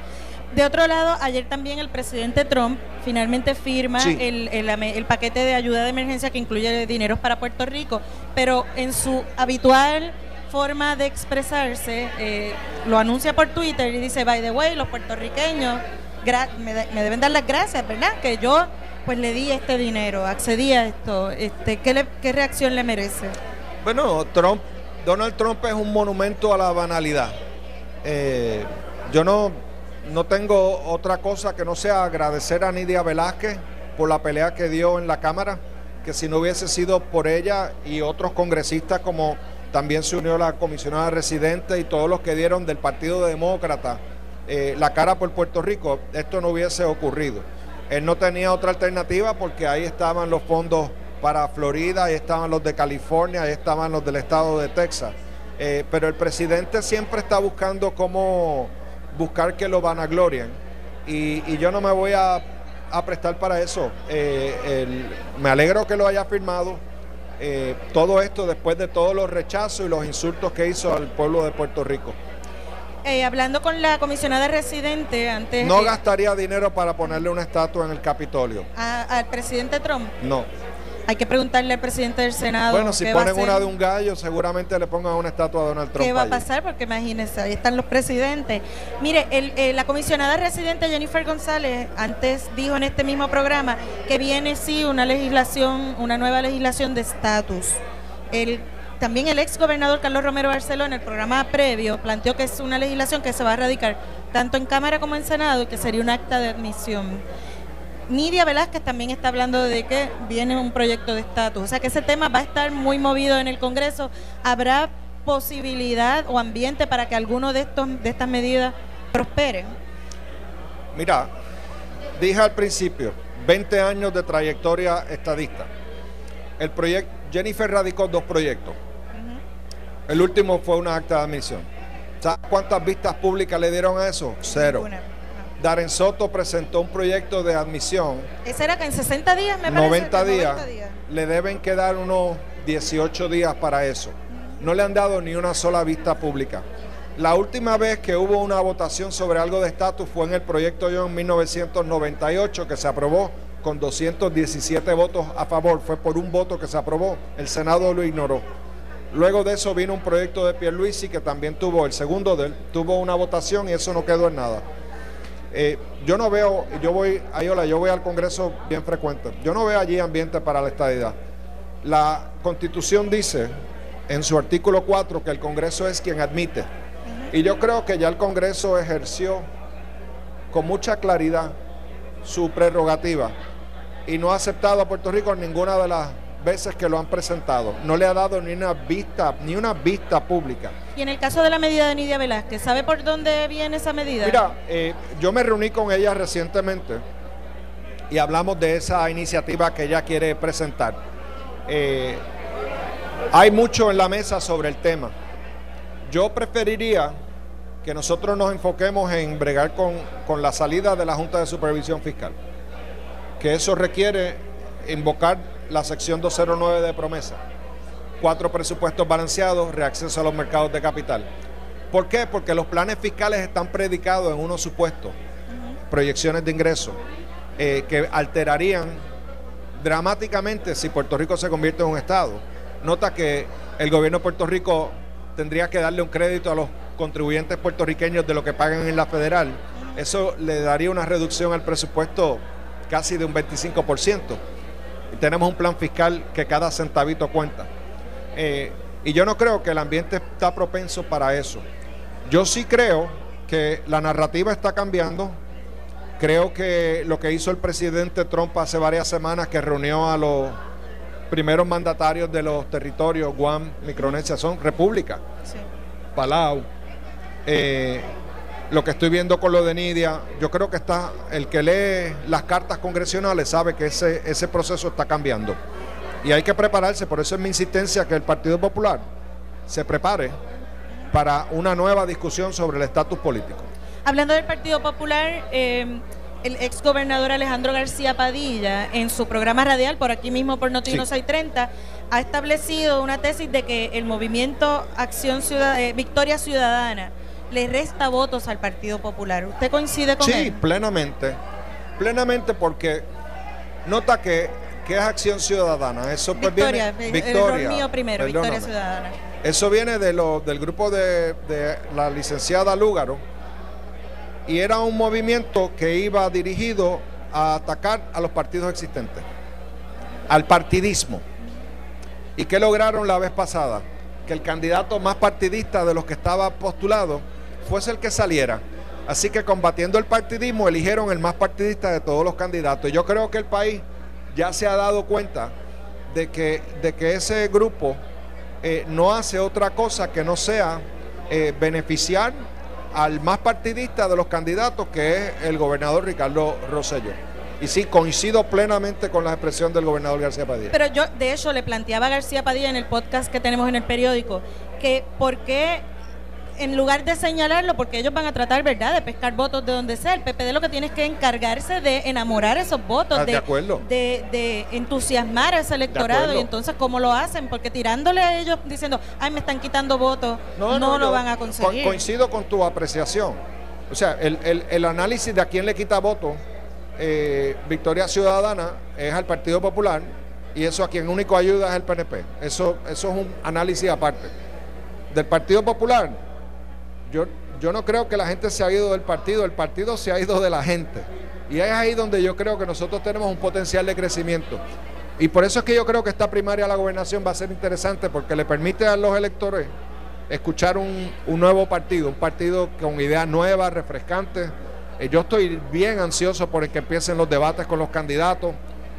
De otro lado, ayer también el presidente Trump finalmente firma Sí. el, el ame- el paquete de ayuda de emergencia que incluye dineros para Puerto Rico, pero en su habitual forma de expresarse, eh, lo anuncia por Twitter y dice, by the way, los puertorriqueños me, de- me deben dar las gracias, ¿verdad? Que yo pues le di este dinero, accedí a esto. Este, ¿qué, le- ¿Qué reacción le merece? Bueno, Trump, Donald Trump es un monumento a la banalidad. Eh, yo no, no tengo otra cosa que no sea agradecer a Nidia Velázquez por la pelea que dio en la Cámara, que si no hubiese sido por ella y otros congresistas como también se unió la comisionada residente y todos los que dieron del Partido Demócrata eh, la cara por Puerto Rico, esto no hubiese ocurrido. Él no tenía otra alternativa porque ahí estaban los fondos para Florida, ahí estaban los de California, ahí estaban los del estado de Texas. Eh, pero el presidente siempre está buscando cómo buscar que lo vanaglorien y, y yo no me voy a, a prestar para eso. Eh, el- me alegro que lo haya firmado. Eh, todo esto después de todos los rechazos y los insultos que hizo al pueblo de Puerto Rico. Eh, hablando con la comisionada residente antes No gastaría dinero para ponerle una estatua en el Capitolio. a- al presidente Trump, No. Hay que preguntarle al presidente del Senado. Bueno, si ponen una de un gallo, seguramente le pongan una estatua a Donald Trump. ¿Qué va a pasar? Porque imagínense, ahí están los presidentes. Mire, el- eh, la comisionada residente Jennifer González antes dijo en este mismo programa que viene sí una legislación, una nueva legislación de estatus. El también el ex gobernador Carlos Romero Barceló en el programa previo planteó que es una legislación que se va a radicar tanto en Cámara como en Senado y que sería un acta de admisión. Nidia Velázquez también está hablando de que viene un proyecto de estatus. O sea que ese tema va a estar muy movido en el Congreso. ¿Habrá posibilidad o ambiente para que alguno de, estos, de estas medidas prospere? Mira, dije al principio, 20 años de trayectoria estadista. El proyecto, Jennifer radicó dos proyectos. El último fue una acta de admisión. ¿Sabes cuántas vistas públicas le dieron a eso? Cero. Ninguna. Darren Soto presentó un proyecto de admisión. Ese era que en 60 días me parece. 90 que días. 90 días. Le deben quedar unos 18 días para eso. No le han dado ni una sola vista pública. La última vez que hubo una votación sobre algo de estatus fue en el proyecto yo en 1998 que se aprobó con 217 votos a favor. Fue por un voto que se aprobó. El Senado lo ignoró. Luego de eso vino un proyecto de Pierluisi que también tuvo, el segundo de él, tuvo una votación y eso no quedó en nada. Eh, yo no veo, yo voy, Ayola, yo voy al Congreso bien frecuente. Yo no veo allí ambiente para la estadidad. La Constitución dice en su artículo 4 que el Congreso es quien admite. Y yo creo que ya el Congreso ejerció con mucha claridad su prerrogativa y no ha aceptado a Puerto Rico en ninguna de las veces que lo han presentado. No le ha dado ni una vista, ni una vista pública. Y en el caso de la medida de Nidia Velázquez, ¿sabe por dónde viene esa medida? Mira, eh, yo me reuní con ella recientemente y hablamos de esa iniciativa que ella quiere presentar. Eh, hay mucho en la mesa sobre el tema. Yo preferiría que nosotros nos enfoquemos en bregar con, con la salida de la Junta de Supervisión Fiscal, que eso requiere invocar la sección 209 de promesa, cuatro presupuestos balanceados, reacceso a los mercados de capital. ¿Por qué? Porque los planes fiscales están predicados en unos supuestos, proyecciones de ingresos, eh, que alterarían dramáticamente si Puerto Rico se convierte en un Estado. Nota que el gobierno de Puerto Rico tendría que darle un crédito a los contribuyentes puertorriqueños de lo que pagan en la federal. Eso le daría una reducción al presupuesto casi de un 25%. Tenemos un plan fiscal que cada centavito cuenta. Eh, y yo no creo que el ambiente está propenso para eso. Yo sí creo que la narrativa está cambiando. Creo que lo que hizo el presidente Trump hace varias semanas, que reunió a los primeros mandatarios de los territorios, Guam, Micronesia, son repúblicas. Sí. Palau. Eh, lo que estoy viendo con lo de Nidia, yo creo que está, el que lee las cartas congresionales sabe que ese, ese proceso está cambiando. Y hay que prepararse, por eso es mi insistencia que el Partido Popular se prepare para una nueva discusión sobre el estatus político. Hablando del Partido Popular, eh, el ex gobernador Alejandro García Padilla, en su programa radial, por aquí mismo por Notino Sí. 630, ha establecido una tesis de que el movimiento Acción Ciudad- eh, Victoria Ciudadana le resta votos al Partido Popular. ¿Usted coincide con Sí, él? plenamente. Plenamente porque nota que, que es acción ciudadana. Eso pues Victoria, viene. el error mío primero, Victoria. Ciudadana. Eso viene de lo, del grupo de, de la licenciada Lúgaro y era un movimiento que iba dirigido a atacar a los partidos existentes, al partidismo. ¿Y qué lograron la vez pasada? Que el candidato más partidista de los que estaba postulado fuese el que saliera. Así que combatiendo el partidismo eligieron el más partidista de todos los candidatos. Yo creo que el país ya se ha dado cuenta de que, de que ese grupo eh, no hace otra cosa que no sea eh, beneficiar al más partidista de los candidatos, que es el gobernador Ricardo Rosello. Y sí, coincido plenamente con la expresión del gobernador García Padilla. Pero yo, de hecho, le planteaba a García Padilla en el podcast que tenemos en el periódico que por qué, en lugar de señalarlo, porque ellos van a tratar, ¿verdad?, de pescar votos de donde sea, el PPD lo que tiene es que encargarse de enamorar esos votos, Ah, de acuerdo. de, de entusiasmar a ese electorado. Y entonces, ¿cómo lo hacen? Porque tirándole a ellos diciendo, ay, me están quitando votos, no, lo van a co- conseguir. coincido con tu apreciación. O sea, el, el- el análisis de a quién le quita voto eh, Victoria Ciudadana es al Partido Popular y eso a quien único ayuda es el PNP. Eso, eso es un análisis aparte. Del Partido Popular, yo, yo no creo que la gente se ha ido del partido, el partido se ha ido de la gente. Y es ahí donde yo creo que nosotros tenemos un potencial de crecimiento. Y por eso es que yo creo que esta primaria a la gobernación va a ser interesante porque le permite a los electores escuchar un, nuevo partido, un partido con ideas nuevas, refrescantes. Eh, yo estoy bien ansioso por que empiecen los debates con los candidatos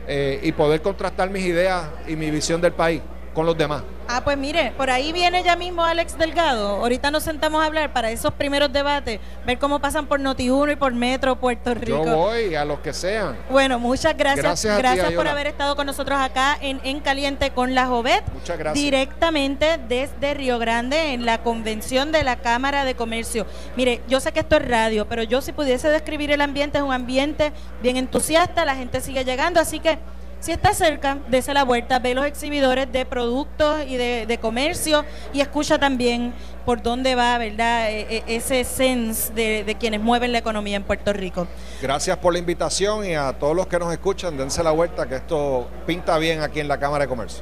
eh, y poder contrastar mis ideas y mi visión del país con los demás. Ah, pues mire, por ahí viene ya mismo Alex Delgado. Ahorita nos sentamos a hablar para esos primeros debates, ver cómo pasan por Noti1 y por Metro Puerto Rico. Yo voy a los que sean. Bueno, muchas gracias. Gracias Gracias, a ti, por haber estado con nosotros acá en, en Caliente con la Jovet. Muchas gracias. Directamente desde Río Grande en la convención de la Cámara de Comercio. Mire, yo sé que esto es radio, pero yo si pudiese describir el ambiente, es un ambiente bien entusiasta, la gente sigue llegando, así que si está cerca, dése la vuelta, ve los exhibidores de productos y de, comercio y escucha también por dónde va, ¿verdad? E- e- ese sense de, de quienes mueven la economía en Puerto Rico. Gracias por la invitación y a todos los que nos escuchan, dense la vuelta que esto pinta bien aquí en la Cámara de Comercio.